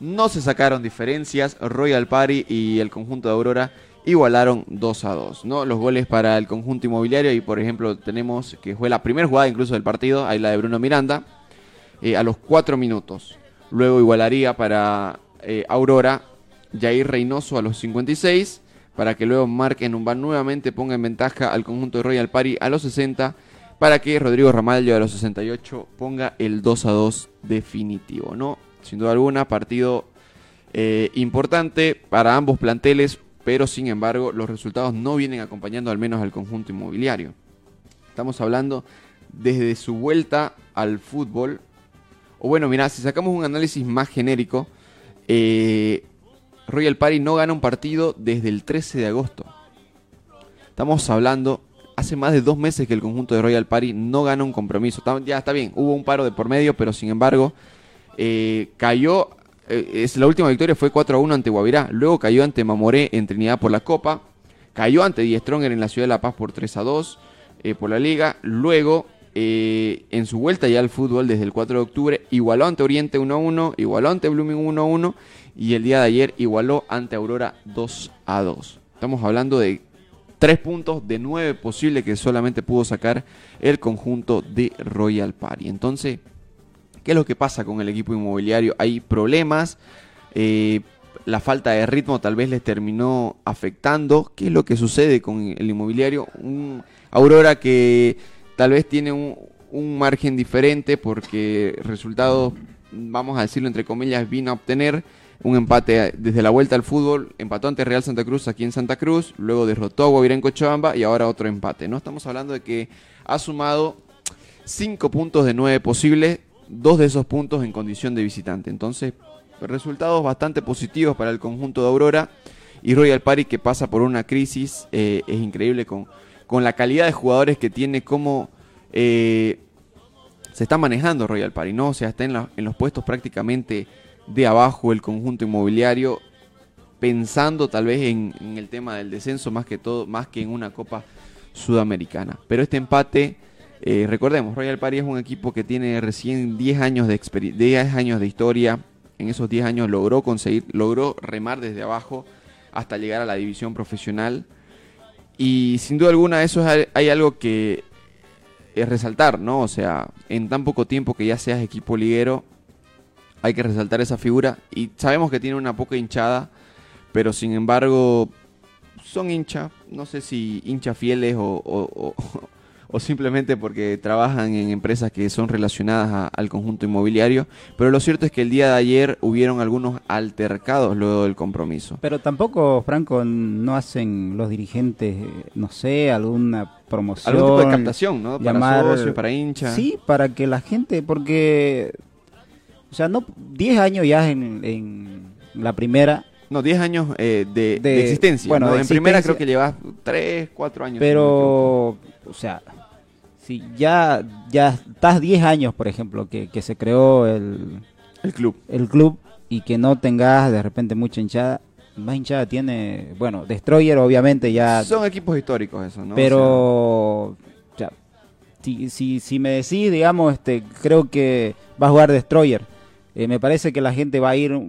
no se sacaron diferencias, Royal Party y el conjunto de Aurora igualaron 2 a 2, ¿no? Los goles para el conjunto inmobiliario y por ejemplo tenemos que fue la primera jugada incluso del partido, ahí la de Bruno Miranda, eh, a los 4 minutos. Luego igualaría para eh, Aurora Jair Reynoso a los 56 para que luego Mark Enumban nuevamente ponga en ventaja al conjunto de Royal Party a los 60 para que Rodrigo Ramallo a los 68 ponga el 2 a 2 definitivo, ¿no? Sin duda alguna, partido eh, importante para ambos planteles, pero sin embargo los resultados no vienen acompañando al menos al conjunto inmobiliario. Estamos hablando desde su vuelta al fútbol, o bueno, mira, si sacamos un análisis más genérico, eh, Royal Party no gana un partido desde el 13 de agosto. Estamos hablando, hace más de dos meses que el conjunto de Royal Party no gana un compromiso. Ya está bien, hubo un paro de por medio, pero sin embargo, eh, cayó, eh, es, la última victoria fue 4 a 1 ante Guavirá. Luego cayó ante Mamoré en Trinidad por la Copa. Cayó ante Die Stronger en la Ciudad de La Paz por 3 a 2 eh, por la Liga. Luego, eh, en su vuelta ya al fútbol desde el 4 de octubre, igualó ante Oriente 1 a 1, igualó ante Blooming 1 a 1 y el día de ayer igualó ante Aurora 2 a 2. Estamos hablando de tres puntos de nueve posibles que solamente pudo sacar el conjunto de Royal Party. Entonces, ¿qué es lo que pasa con el equipo inmobiliario? Hay problemas, eh, la falta de ritmo tal vez les terminó afectando. ¿Qué es lo que sucede con el inmobiliario? Un Aurora que tal vez tiene un, un margen diferente porque resultados, vamos a decirlo entre comillas, vino a obtener un empate desde la vuelta al fútbol, empató ante Real Santa Cruz aquí en Santa Cruz, luego derrotó a Guavirá en Cochabamba y ahora otro empate. No estamos hablando de que ha sumado 5 puntos de 9 posibles, dos de esos puntos en condición de visitante. Entonces, resultados bastante positivos para el conjunto de Aurora y Royal Party que pasa por una crisis, eh, es increíble con, con la calidad de jugadores que tiene, cómo eh, se está manejando Royal Party, ¿no? O sea, está en, la- en los puestos prácticamente de abajo el conjunto inmobiliario, pensando tal vez en, el tema del descenso más que todo, más que en una Copa Sudamericana. Pero este empate, eh, recordemos, Royal Party es un equipo que tiene recién 10 años de experi- 10 años de historia. En esos 10 años logró conseguir, logró remar desde abajo hasta llegar a la división profesional. Y sin duda alguna eso es, hay algo que es resaltar, ¿no? O sea, en tan poco tiempo que ya seas equipo liguero, hay que resaltar esa figura. Y sabemos que tiene una poca hinchada, pero sin embargo, son hinchas, no sé si hinchas fieles o, o- o- o simplemente porque trabajan en empresas que son relacionadas a- al conjunto inmobiliario. Pero lo cierto es que el día de ayer hubieron algunos altercados luego del compromiso. Pero tampoco, Franco, no hacen los dirigentes, eh, no sé, alguna promoción. Algún tipo de captación, ¿no? Para llamar- socios, para hinchas. Sí, para que la gente, porque, o sea, no, 10 años ya en, en la primera, No, 10 años eh, de, De- de existencia. bueno, ¿no? de en primera creo que llevas 3, 4 años. pero, o sea, si ya, ya estás 10 años, por ejemplo, que, que se creó el, el club. el club y que no tengas de repente mucha hinchada, más hinchada tiene, bueno, Destroyer obviamente ya Son equipos históricos eso, ¿no? pero O sea, si, si, si me decís, digamos, este, creo que va a jugar Destroyer. Eh, me parece que la gente va a ir,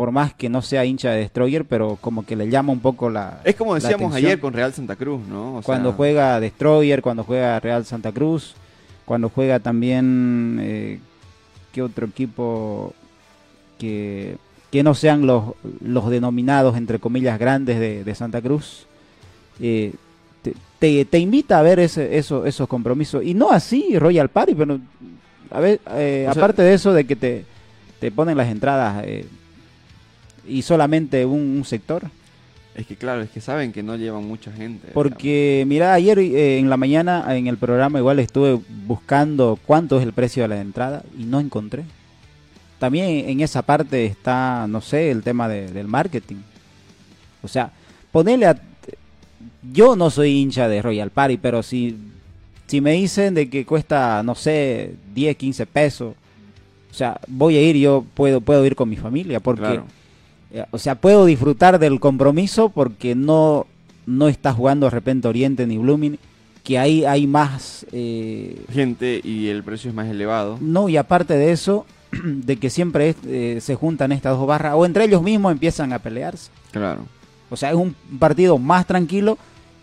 por más que no sea hincha de Destroyer, pero como que le llama un poco la. es como decíamos ayer con Real Santa Cruz, ¿no? O cuando sea, juega Destroyer, cuando juega Real Santa Cruz, cuando juega también. Eh, ¿Qué otro equipo que, que no sean los, los denominados, entre comillas, grandes de, de Santa Cruz? eh, te, te, te invita a ver ese, eso, esos compromisos. Y no así Royal Party, pero a ver, eh, sea- aparte de eso de que te, te ponen las entradas eh, y solamente un, un sector. Es que claro, es que saben que no llevan mucha gente. Porque, mira, ayer eh, en la mañana en el programa igual estuve buscando cuánto es el precio de la entrada y no encontré. También en esa parte está, no sé, el tema de- del marketing. O sea, ponerle a... Yo no soy hincha de Royal Party, pero si, si me dicen de que cuesta, no sé, 10, 15 pesos, o sea, voy a ir, yo puedo, puedo ir con mi familia, porque... Claro. Eh, O sea, puedo disfrutar del compromiso porque no, no está jugando de repente Oriente ni Blooming, que ahí hay más... eh, Gente y el precio es más elevado. no, y aparte de eso, de que siempre eh, se juntan estas dos barras, o entre ellos mismos empiezan a pelearse. Claro. O sea, es un partido más tranquilo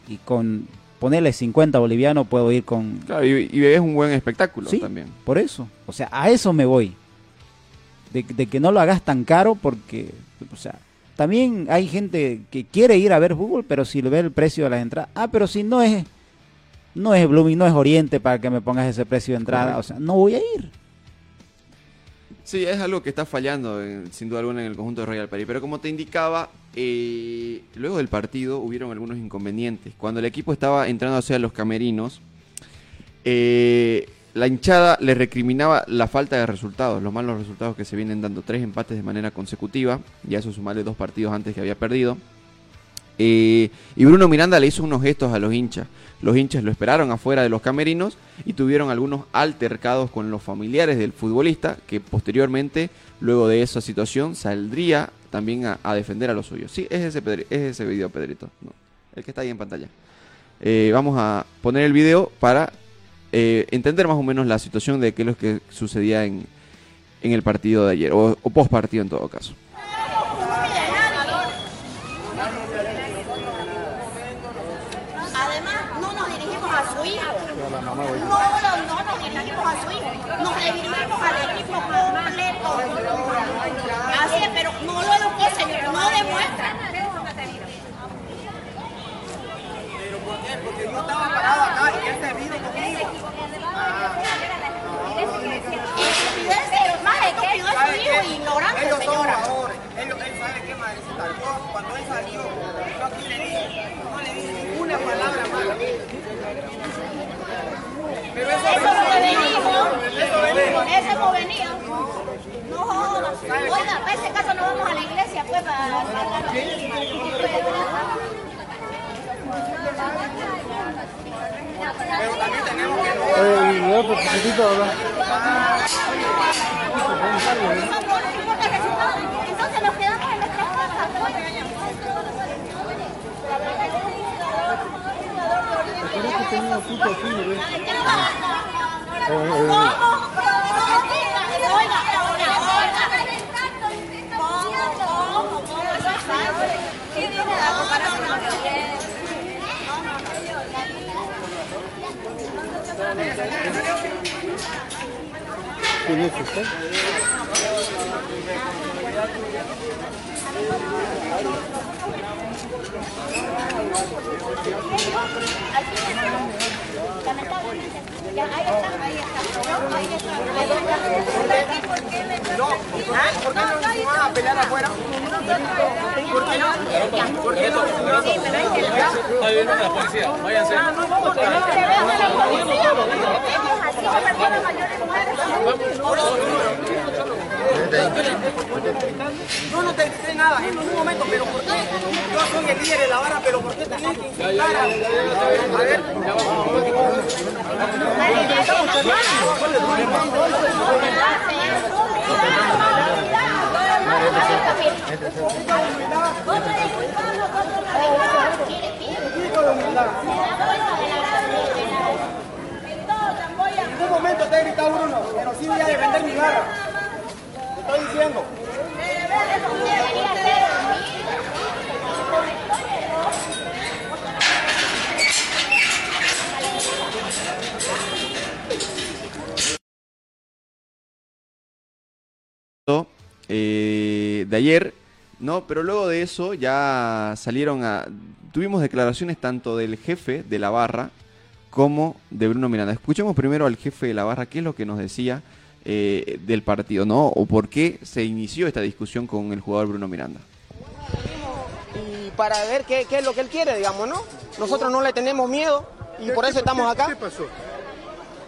y con ponerle 50 bolivianos puedo ir con... Claro, y, y es un buen espectáculo Sí. también. Por eso. O sea, a eso me voy. De, de que no lo hagas tan caro porque, o sea, también hay gente que quiere ir a ver fútbol, pero si ve el precio de las entradas, ah, pero si no es, no es Blooming, no es Oriente para que me pongas ese precio de entrada, Correcto. o sea, no voy a ir. Sí, es algo que está fallando en- sin duda alguna en el conjunto de Royal Party. Pero como te indicaba, eh, luego del partido hubieron algunos inconvenientes. Cuando el equipo estaba entrando hacia los camerinos, eh, la hinchada le recriminaba la falta de resultados, los malos resultados que se vienen dando. Tres empates de manera consecutiva, y a eso sumarle dos partidos antes que había perdido. Eh, y Bruno Miranda le hizo unos gestos a los hinchas. Los hinchas lo esperaron afuera de los camerinos y tuvieron algunos altercados con los familiares del futbolista que posteriormente, luego de esa situación, saldría también a, defender a los suyos. Sí, es ese, es ese video, Pedrito. El que está ahí en pantalla. Eh, vamos a poner el video para eh, entender más o menos la situación de qué es lo que sucedía en, en el partido de ayer, o, o post partido en todo caso. Bueno, para ese caso no vamos a la iglesia, pues, para... Pero también tenemos. Eh. Entonces nos quedamos en nuestras casas, que tengo. ¿Quién es usted? Ya, ahí está, ahí está. Ahí está. No, ¿ah? ¿por qué no van a pelear afuera? ¿Por qué no? ¿Por qué no? Sí, pero hay que Está viendo la policía, váyanse. Yo no te dije nada en ningún momento, pero ¿por qué? Yo soy el líder de la vara, pero ¿por qué tenés que insultar a... Ver, ningún momento te he gritado Bruno, pero sí eh, de ayer, ¿no? Pero luego de eso ya salieron a... Tuvimos declaraciones tanto del jefe de la barra como de Bruno Miranda. Escuchemos primero al jefe de la barra qué es lo que nos decía eh, del partido, ¿no? O por qué se inició esta discusión con el jugador Bruno Miranda. Y para ver qué, qué es lo que él quiere, digamos, ¿no? Nosotros no le tenemos miedo y por eso estamos acá. ¿Qué pasó?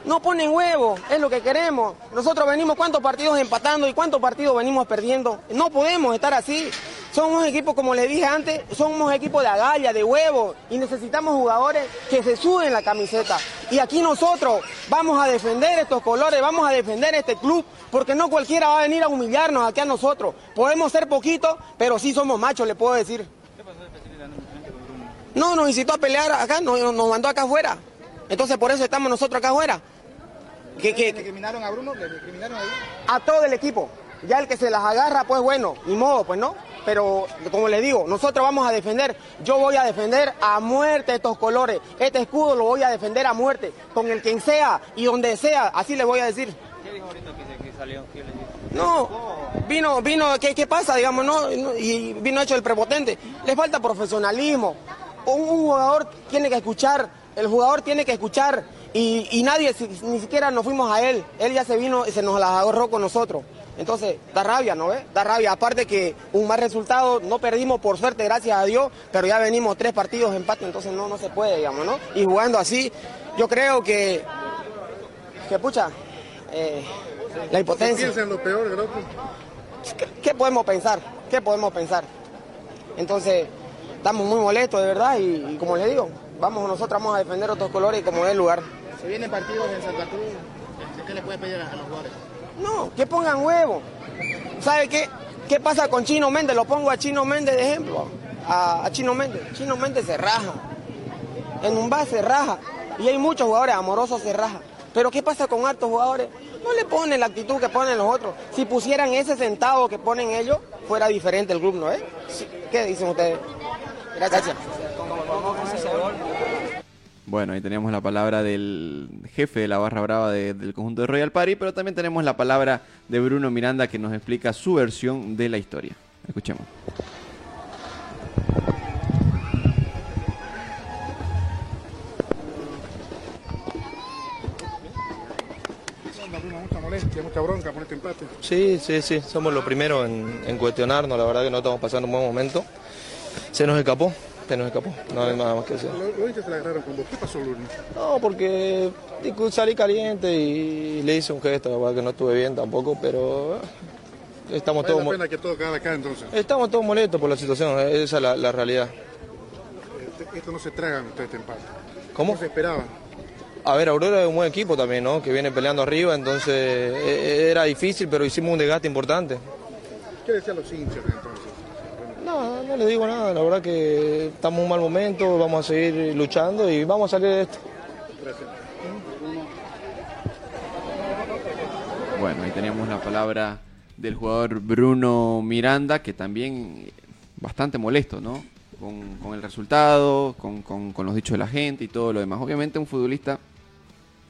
No ponen huevo, es lo que queremos. Nosotros venimos cuántos partidos empatando y cuántos partidos venimos perdiendo. No podemos estar así. Somos equipos, como les dije antes, somos equipos de agalla, de huevo, y necesitamos jugadores que se suben la camiseta. Y aquí nosotros vamos a defender estos colores, vamos a defender este club, porque no cualquiera va a venir a humillarnos aquí a nosotros. Podemos ser poquitos, pero sí somos machos, le puedo decir. No, nos incitó a pelear acá, nos, nos mandó acá afuera. Entonces por eso estamos nosotros acá afuera. Que, que, ¿Le criminaron a Bruno? ¿Le criminaron ahí? a todo el equipo. Ya el que se las agarra, pues bueno, ni modo, pues no. Pero como le digo, nosotros vamos a defender, yo voy a defender a muerte estos colores. Este escudo lo voy a defender a muerte, con el quien sea y donde sea, así le voy a decir. ¿Qué dijo ahorita que, que salió? ¿Qué le dijo? No, vino, vino, ¿qué, qué pasa? Digamos, no, y vino hecho el prepotente. Le falta profesionalismo. Un, un jugador tiene que escuchar, el jugador tiene que escuchar y, y nadie, si- ni siquiera nos fuimos a él. Él ya se vino y se nos las agarró con nosotros. Entonces, da rabia, ¿no ves? Da rabia. Aparte que un mal resultado, no perdimos por suerte, gracias a Dios, pero ya venimos tres partidos de empate, entonces no, no se puede, digamos, ¿no? Y jugando así, yo creo que, que pucha, eh, la impotencia. ¿Piensan lo peor, Groco? ¿Qué, qué podemos pensar? ¿Qué podemos pensar? Entonces, estamos muy molestos, de verdad, y, y como les digo, vamos nosotros vamos a defender otros colores como es el lugar. Se vienen partidos en Santa Cruz. ¿Qué le puede pedir a los jugadores? No, que pongan huevo. ¿Sabe qué? ¿Qué pasa con Chino Méndez? Lo pongo a Chino Méndez de ejemplo. A, Chino Méndez. Chino Méndez se raja. En un bar se raja. Y hay muchos jugadores amorosos se raja. Pero ¿qué pasa con altos jugadores? No le ponen la actitud que ponen los otros. Si pusieran ese centavo que ponen ellos, fuera diferente el club, ¿no es? Sí. ¿Qué dicen ustedes? Gracias. Bueno, ahí tenemos la palabra del jefe de la barra brava de- del conjunto de Royal Party, pero también tenemos la palabra de Bruno Miranda que nos explica su versión de la historia. Escuchemos. Sí, sí, sí, somos los primeros en, en cuestionarnos, la verdad que no estamos pasando un buen momento. Se nos escapó, se nos escapó, no hay nada más que decir. Los hinchas se la agarraron con vos. ¿Qué pasó, Lunes? No, porque salí caliente y le hice un gesto, la verdad que no estuve bien tampoco, pero eh, estamos Vale todos, la pena que todo acá entonces. estamos todos molestos por la situación, eh, esa es la, la realidad. Este- Esto no se tragan ustedes este empate. ¿Cómo? No se esperaba. A ver, Aurora es un buen equipo también, ¿no? Que viene peleando arriba, entonces eh, era difícil, pero hicimos un desgaste importante. ¿Qué decían los hinchas entonces? No, no le digo nada, la verdad que estamos en un mal momento, vamos a seguir luchando y vamos a salir de esto. Bueno, ahí teníamos la palabra del jugador Bruno Miranda, que también eh, bastante molesto, ¿no? Con, con el resultado, con, con- con los dichos de la gente y todo lo demás. Obviamente un futbolista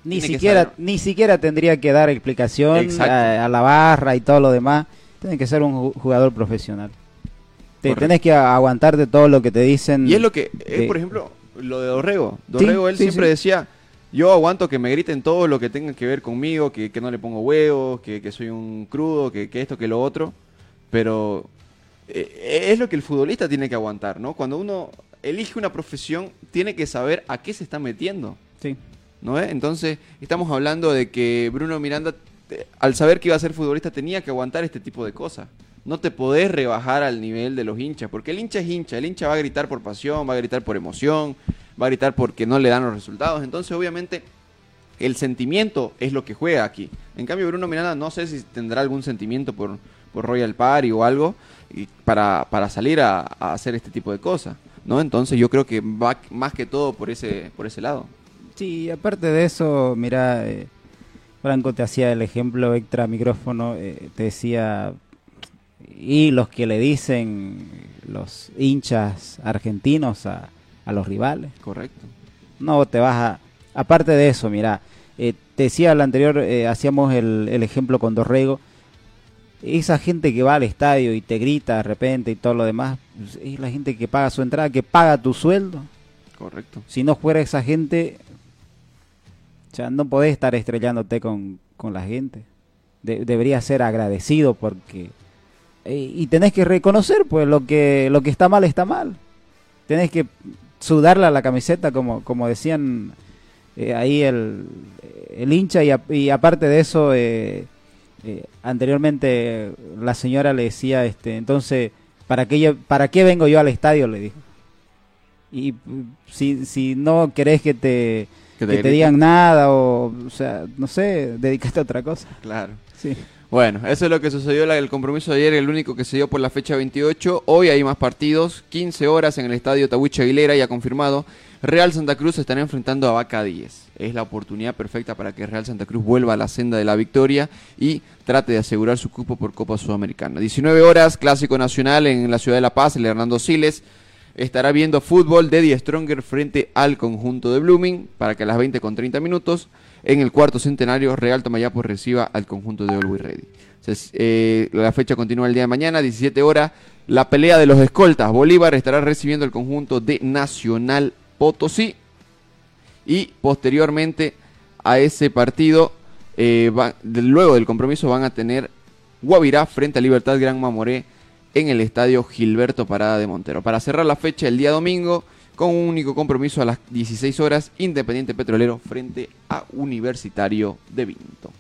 Ni tiene siquiera, saber- ni siquiera tendría que dar explicación a, a la barra y todo lo demás. Tiene que ser un ju- jugador profesional. Te Correcto. tenés que aguantarte todo lo que te dicen. Y es lo que, es de- por ejemplo, lo de Dorrego. Dorrego, él sí, siempre sí. decía, yo aguanto que me griten todo lo que tenga que ver conmigo, que, que no le pongo huevos, que, que soy un crudo, que, que esto, que lo otro. Pero eh, es lo que el futbolista tiene que aguantar, ¿no? Cuando uno elige una profesión, tiene que saber a qué se está metiendo. Sí. ¿no es? Entonces, estamos hablando de que Bruno Miranda, eh, al saber que iba a ser futbolista, tenía que aguantar este tipo de cosas. No te podés rebajar al nivel de los hinchas, porque el hincha es hincha, el hincha va a gritar por pasión, va a gritar por emoción, va a gritar porque no le dan los resultados. Entonces, obviamente, el sentimiento es lo que juega aquí. En cambio, Bruno Miranda no sé si tendrá algún sentimiento por, por Royal Party o algo y para, para salir a, hacer este tipo de cosas. ¿no? Entonces, yo creo que va más que todo por ese, por ese lado. Sí, aparte de eso, mira, eh, Franco te hacía el ejemplo extra micrófono, eh, te decía, y los que le dicen los hinchas argentinos a, a los rivales. Correcto. No te vas a... Aparte de eso, mira, eh, te decía el anterior, eh, hacíamos el, el ejemplo con Dorrego, esa gente que va al estadio y te grita de repente y todo lo demás, es la gente que paga su entrada, que paga tu sueldo. Correcto. Si no fuera esa gente, o sea, no podés estar estrellándote con, con la gente. De- deberías ser agradecido porque... y tenés que reconocer, pues, lo que, lo que está mal está mal. Tenés que sudarle a la camiseta, como, como decían eh, ahí el, el hincha, y, a- y aparte de eso, eh, eh, anteriormente la señora le decía, este, entonces, ¿para qué, yo- ¿para qué vengo yo al estadio? Le dijo. Y si, si no querés que te, Que te que te digan nada o, o sea, no sé, dedícate a otra cosa. Claro. Sí. Bueno, eso es lo que sucedió el compromiso de ayer, el único que se dio por la fecha 28. Hoy hay más partidos, 15 horas en el estadio Tahuiche Aguilera, ya confirmado. Real Santa Cruz se estará enfrentando a Vaca 10. Es la oportunidad perfecta para que Real Santa Cruz vuelva a la senda de la victoria y trate de asegurar su cupo por Copa Sudamericana. 19 horas, Clásico Nacional en la ciudad de La Paz, el Hernando Siles. Estará viendo fútbol de Die Stronger frente al conjunto de Blooming para que a las 20 con 30 minutos en el cuarto centenario Real Tomayapo reciba al conjunto de Always Ready. Eh, la fecha continúa el día de mañana, 17 horas. La pelea de los escoltas. Bolívar estará recibiendo el conjunto de Nacional Potosí. Y posteriormente a ese partido, eh, luego del compromiso, van a tener Guavirá frente a Libertad Gran Mamoré en el estadio Gilberto Parada de Montero. Para cerrar la fecha el día domingo, con un único compromiso a las 16 horas, Independiente Petrolero frente a Universitario de Vinto.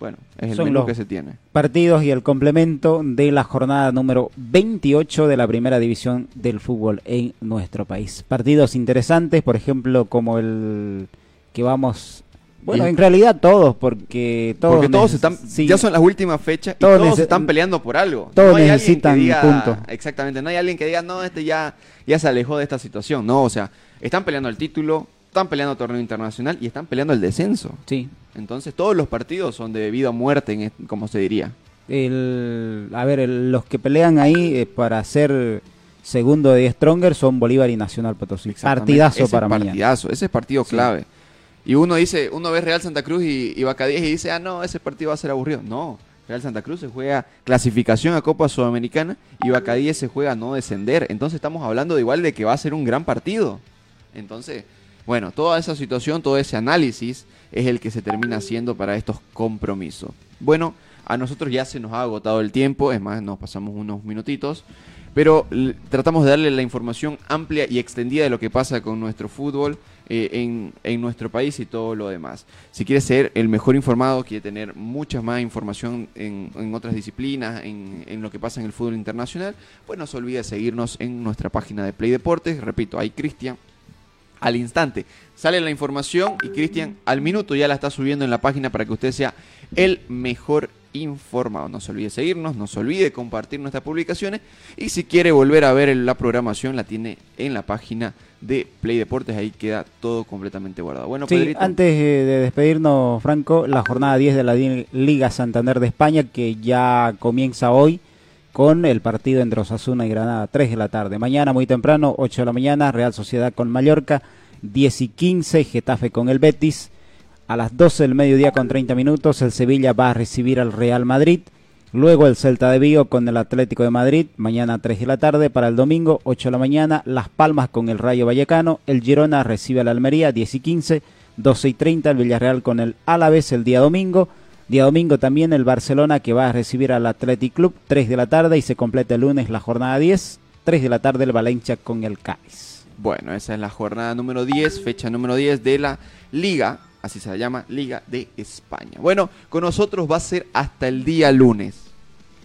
Bueno, es el Son menú los que se tiene. Partidos y el complemento de la jornada número 28 de la primera división del fútbol en nuestro país. Partidos interesantes, por ejemplo, como el que vamos... Bueno, en realidad todos, porque todos... Porque todos están, sí. ya son las últimas fechas y Todos todos, están peleando por algo. todos hay alguien que necesitan diga- puntos. Exactamente, no hay alguien que diga, no, este ya, ya se alejó de esta situación. No, o sea, están peleando el título, están peleando torneo internacional y están peleando el descenso. Sí. Entonces todos los partidos son de vida o muerte, en como se diría. El, a ver, el- los que pelean ahí eh, para ser segundo de Stronger son Bolívar y Nacional Potosí. Partidazo Ese para es mañana. partidazo, ese es partido Sí. clave. Y uno dice, uno ve Real Santa Cruz y, y 10 y dice, ah, no, ese partido va a ser aburrido. No, Real Santa Cruz se juega clasificación a Copa Sudamericana y 10 se juega no descender. Entonces estamos hablando de igual de que va a ser un gran partido. Entonces, bueno, toda esa situación, todo ese análisis es el que se termina haciendo para estos compromisos. Bueno, a nosotros ya se nos ha agotado el tiempo, es más, nos pasamos unos minutitos, pero tratamos de darle la información amplia y extendida de lo que pasa con nuestro fútbol eh, en, en nuestro país y todo lo demás. Si quieres ser el mejor informado, quiere tener mucha más información en, en otras disciplinas, en, en lo que pasa en el fútbol internacional, pues no se olvide de seguirnos en nuestra página de Play Deportes. Repito, hay Cristian al instante. Sale la información y Cristian al minuto ya la está subiendo en la página para que usted sea el mejor informado. No se olvide seguirnos, no se olvide compartir nuestras publicaciones y si quiere volver a ver la programación la tiene en la página de Play Deportes, ahí queda todo completamente guardado. Bueno, Sí, Pedrito, antes eh, de despedirnos, Franco, la jornada 10 de la Liga Santander de España que ya comienza hoy con el partido entre Osasuna y Granada, 3 de la tarde. Mañana muy temprano, 8 de la mañana, Real Sociedad con Mallorca, 10 y 15, Getafe con el Betis, A las 12 del mediodía con 30 minutos el Sevilla va a recibir al Real Madrid. Luego el Celta de Vigo con el Atlético de Madrid, mañana 3 de la tarde. Para el domingo, 8 de la mañana, Las Palmas con el Rayo Vallecano. El Girona recibe a la Almería, 10 y 15. 12 y 30 el Villarreal con el Alavés el día domingo. Día domingo también el Barcelona que va a recibir al Athletic Club 3 de la tarde y se completa el lunes la jornada 10. 3 de la tarde el Valencia con el Cádiz. Bueno, esa es la jornada número 10, fecha número 10 de la Liga, así se la llama, Liga de España. Bueno, con nosotros va a ser hasta el día lunes.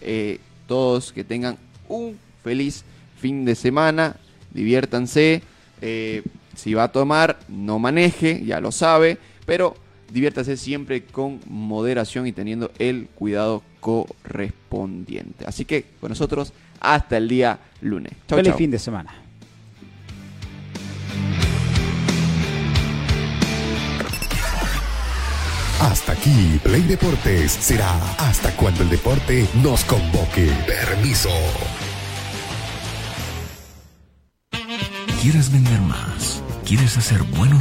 Eh, todos que tengan un feliz fin de semana, diviértanse. Eh, si va a tomar, no maneje, ya lo sabe, pero diviértase siempre con moderación y teniendo el cuidado correspondiente. Así que con nosotros hasta el día lunes. Chau, Feliz chau. fin de semana. Hasta aquí, Play Deportes será hasta cuando el deporte nos convoque. Permiso. ¿Quieres vender más? ¿Quieres hacer buenos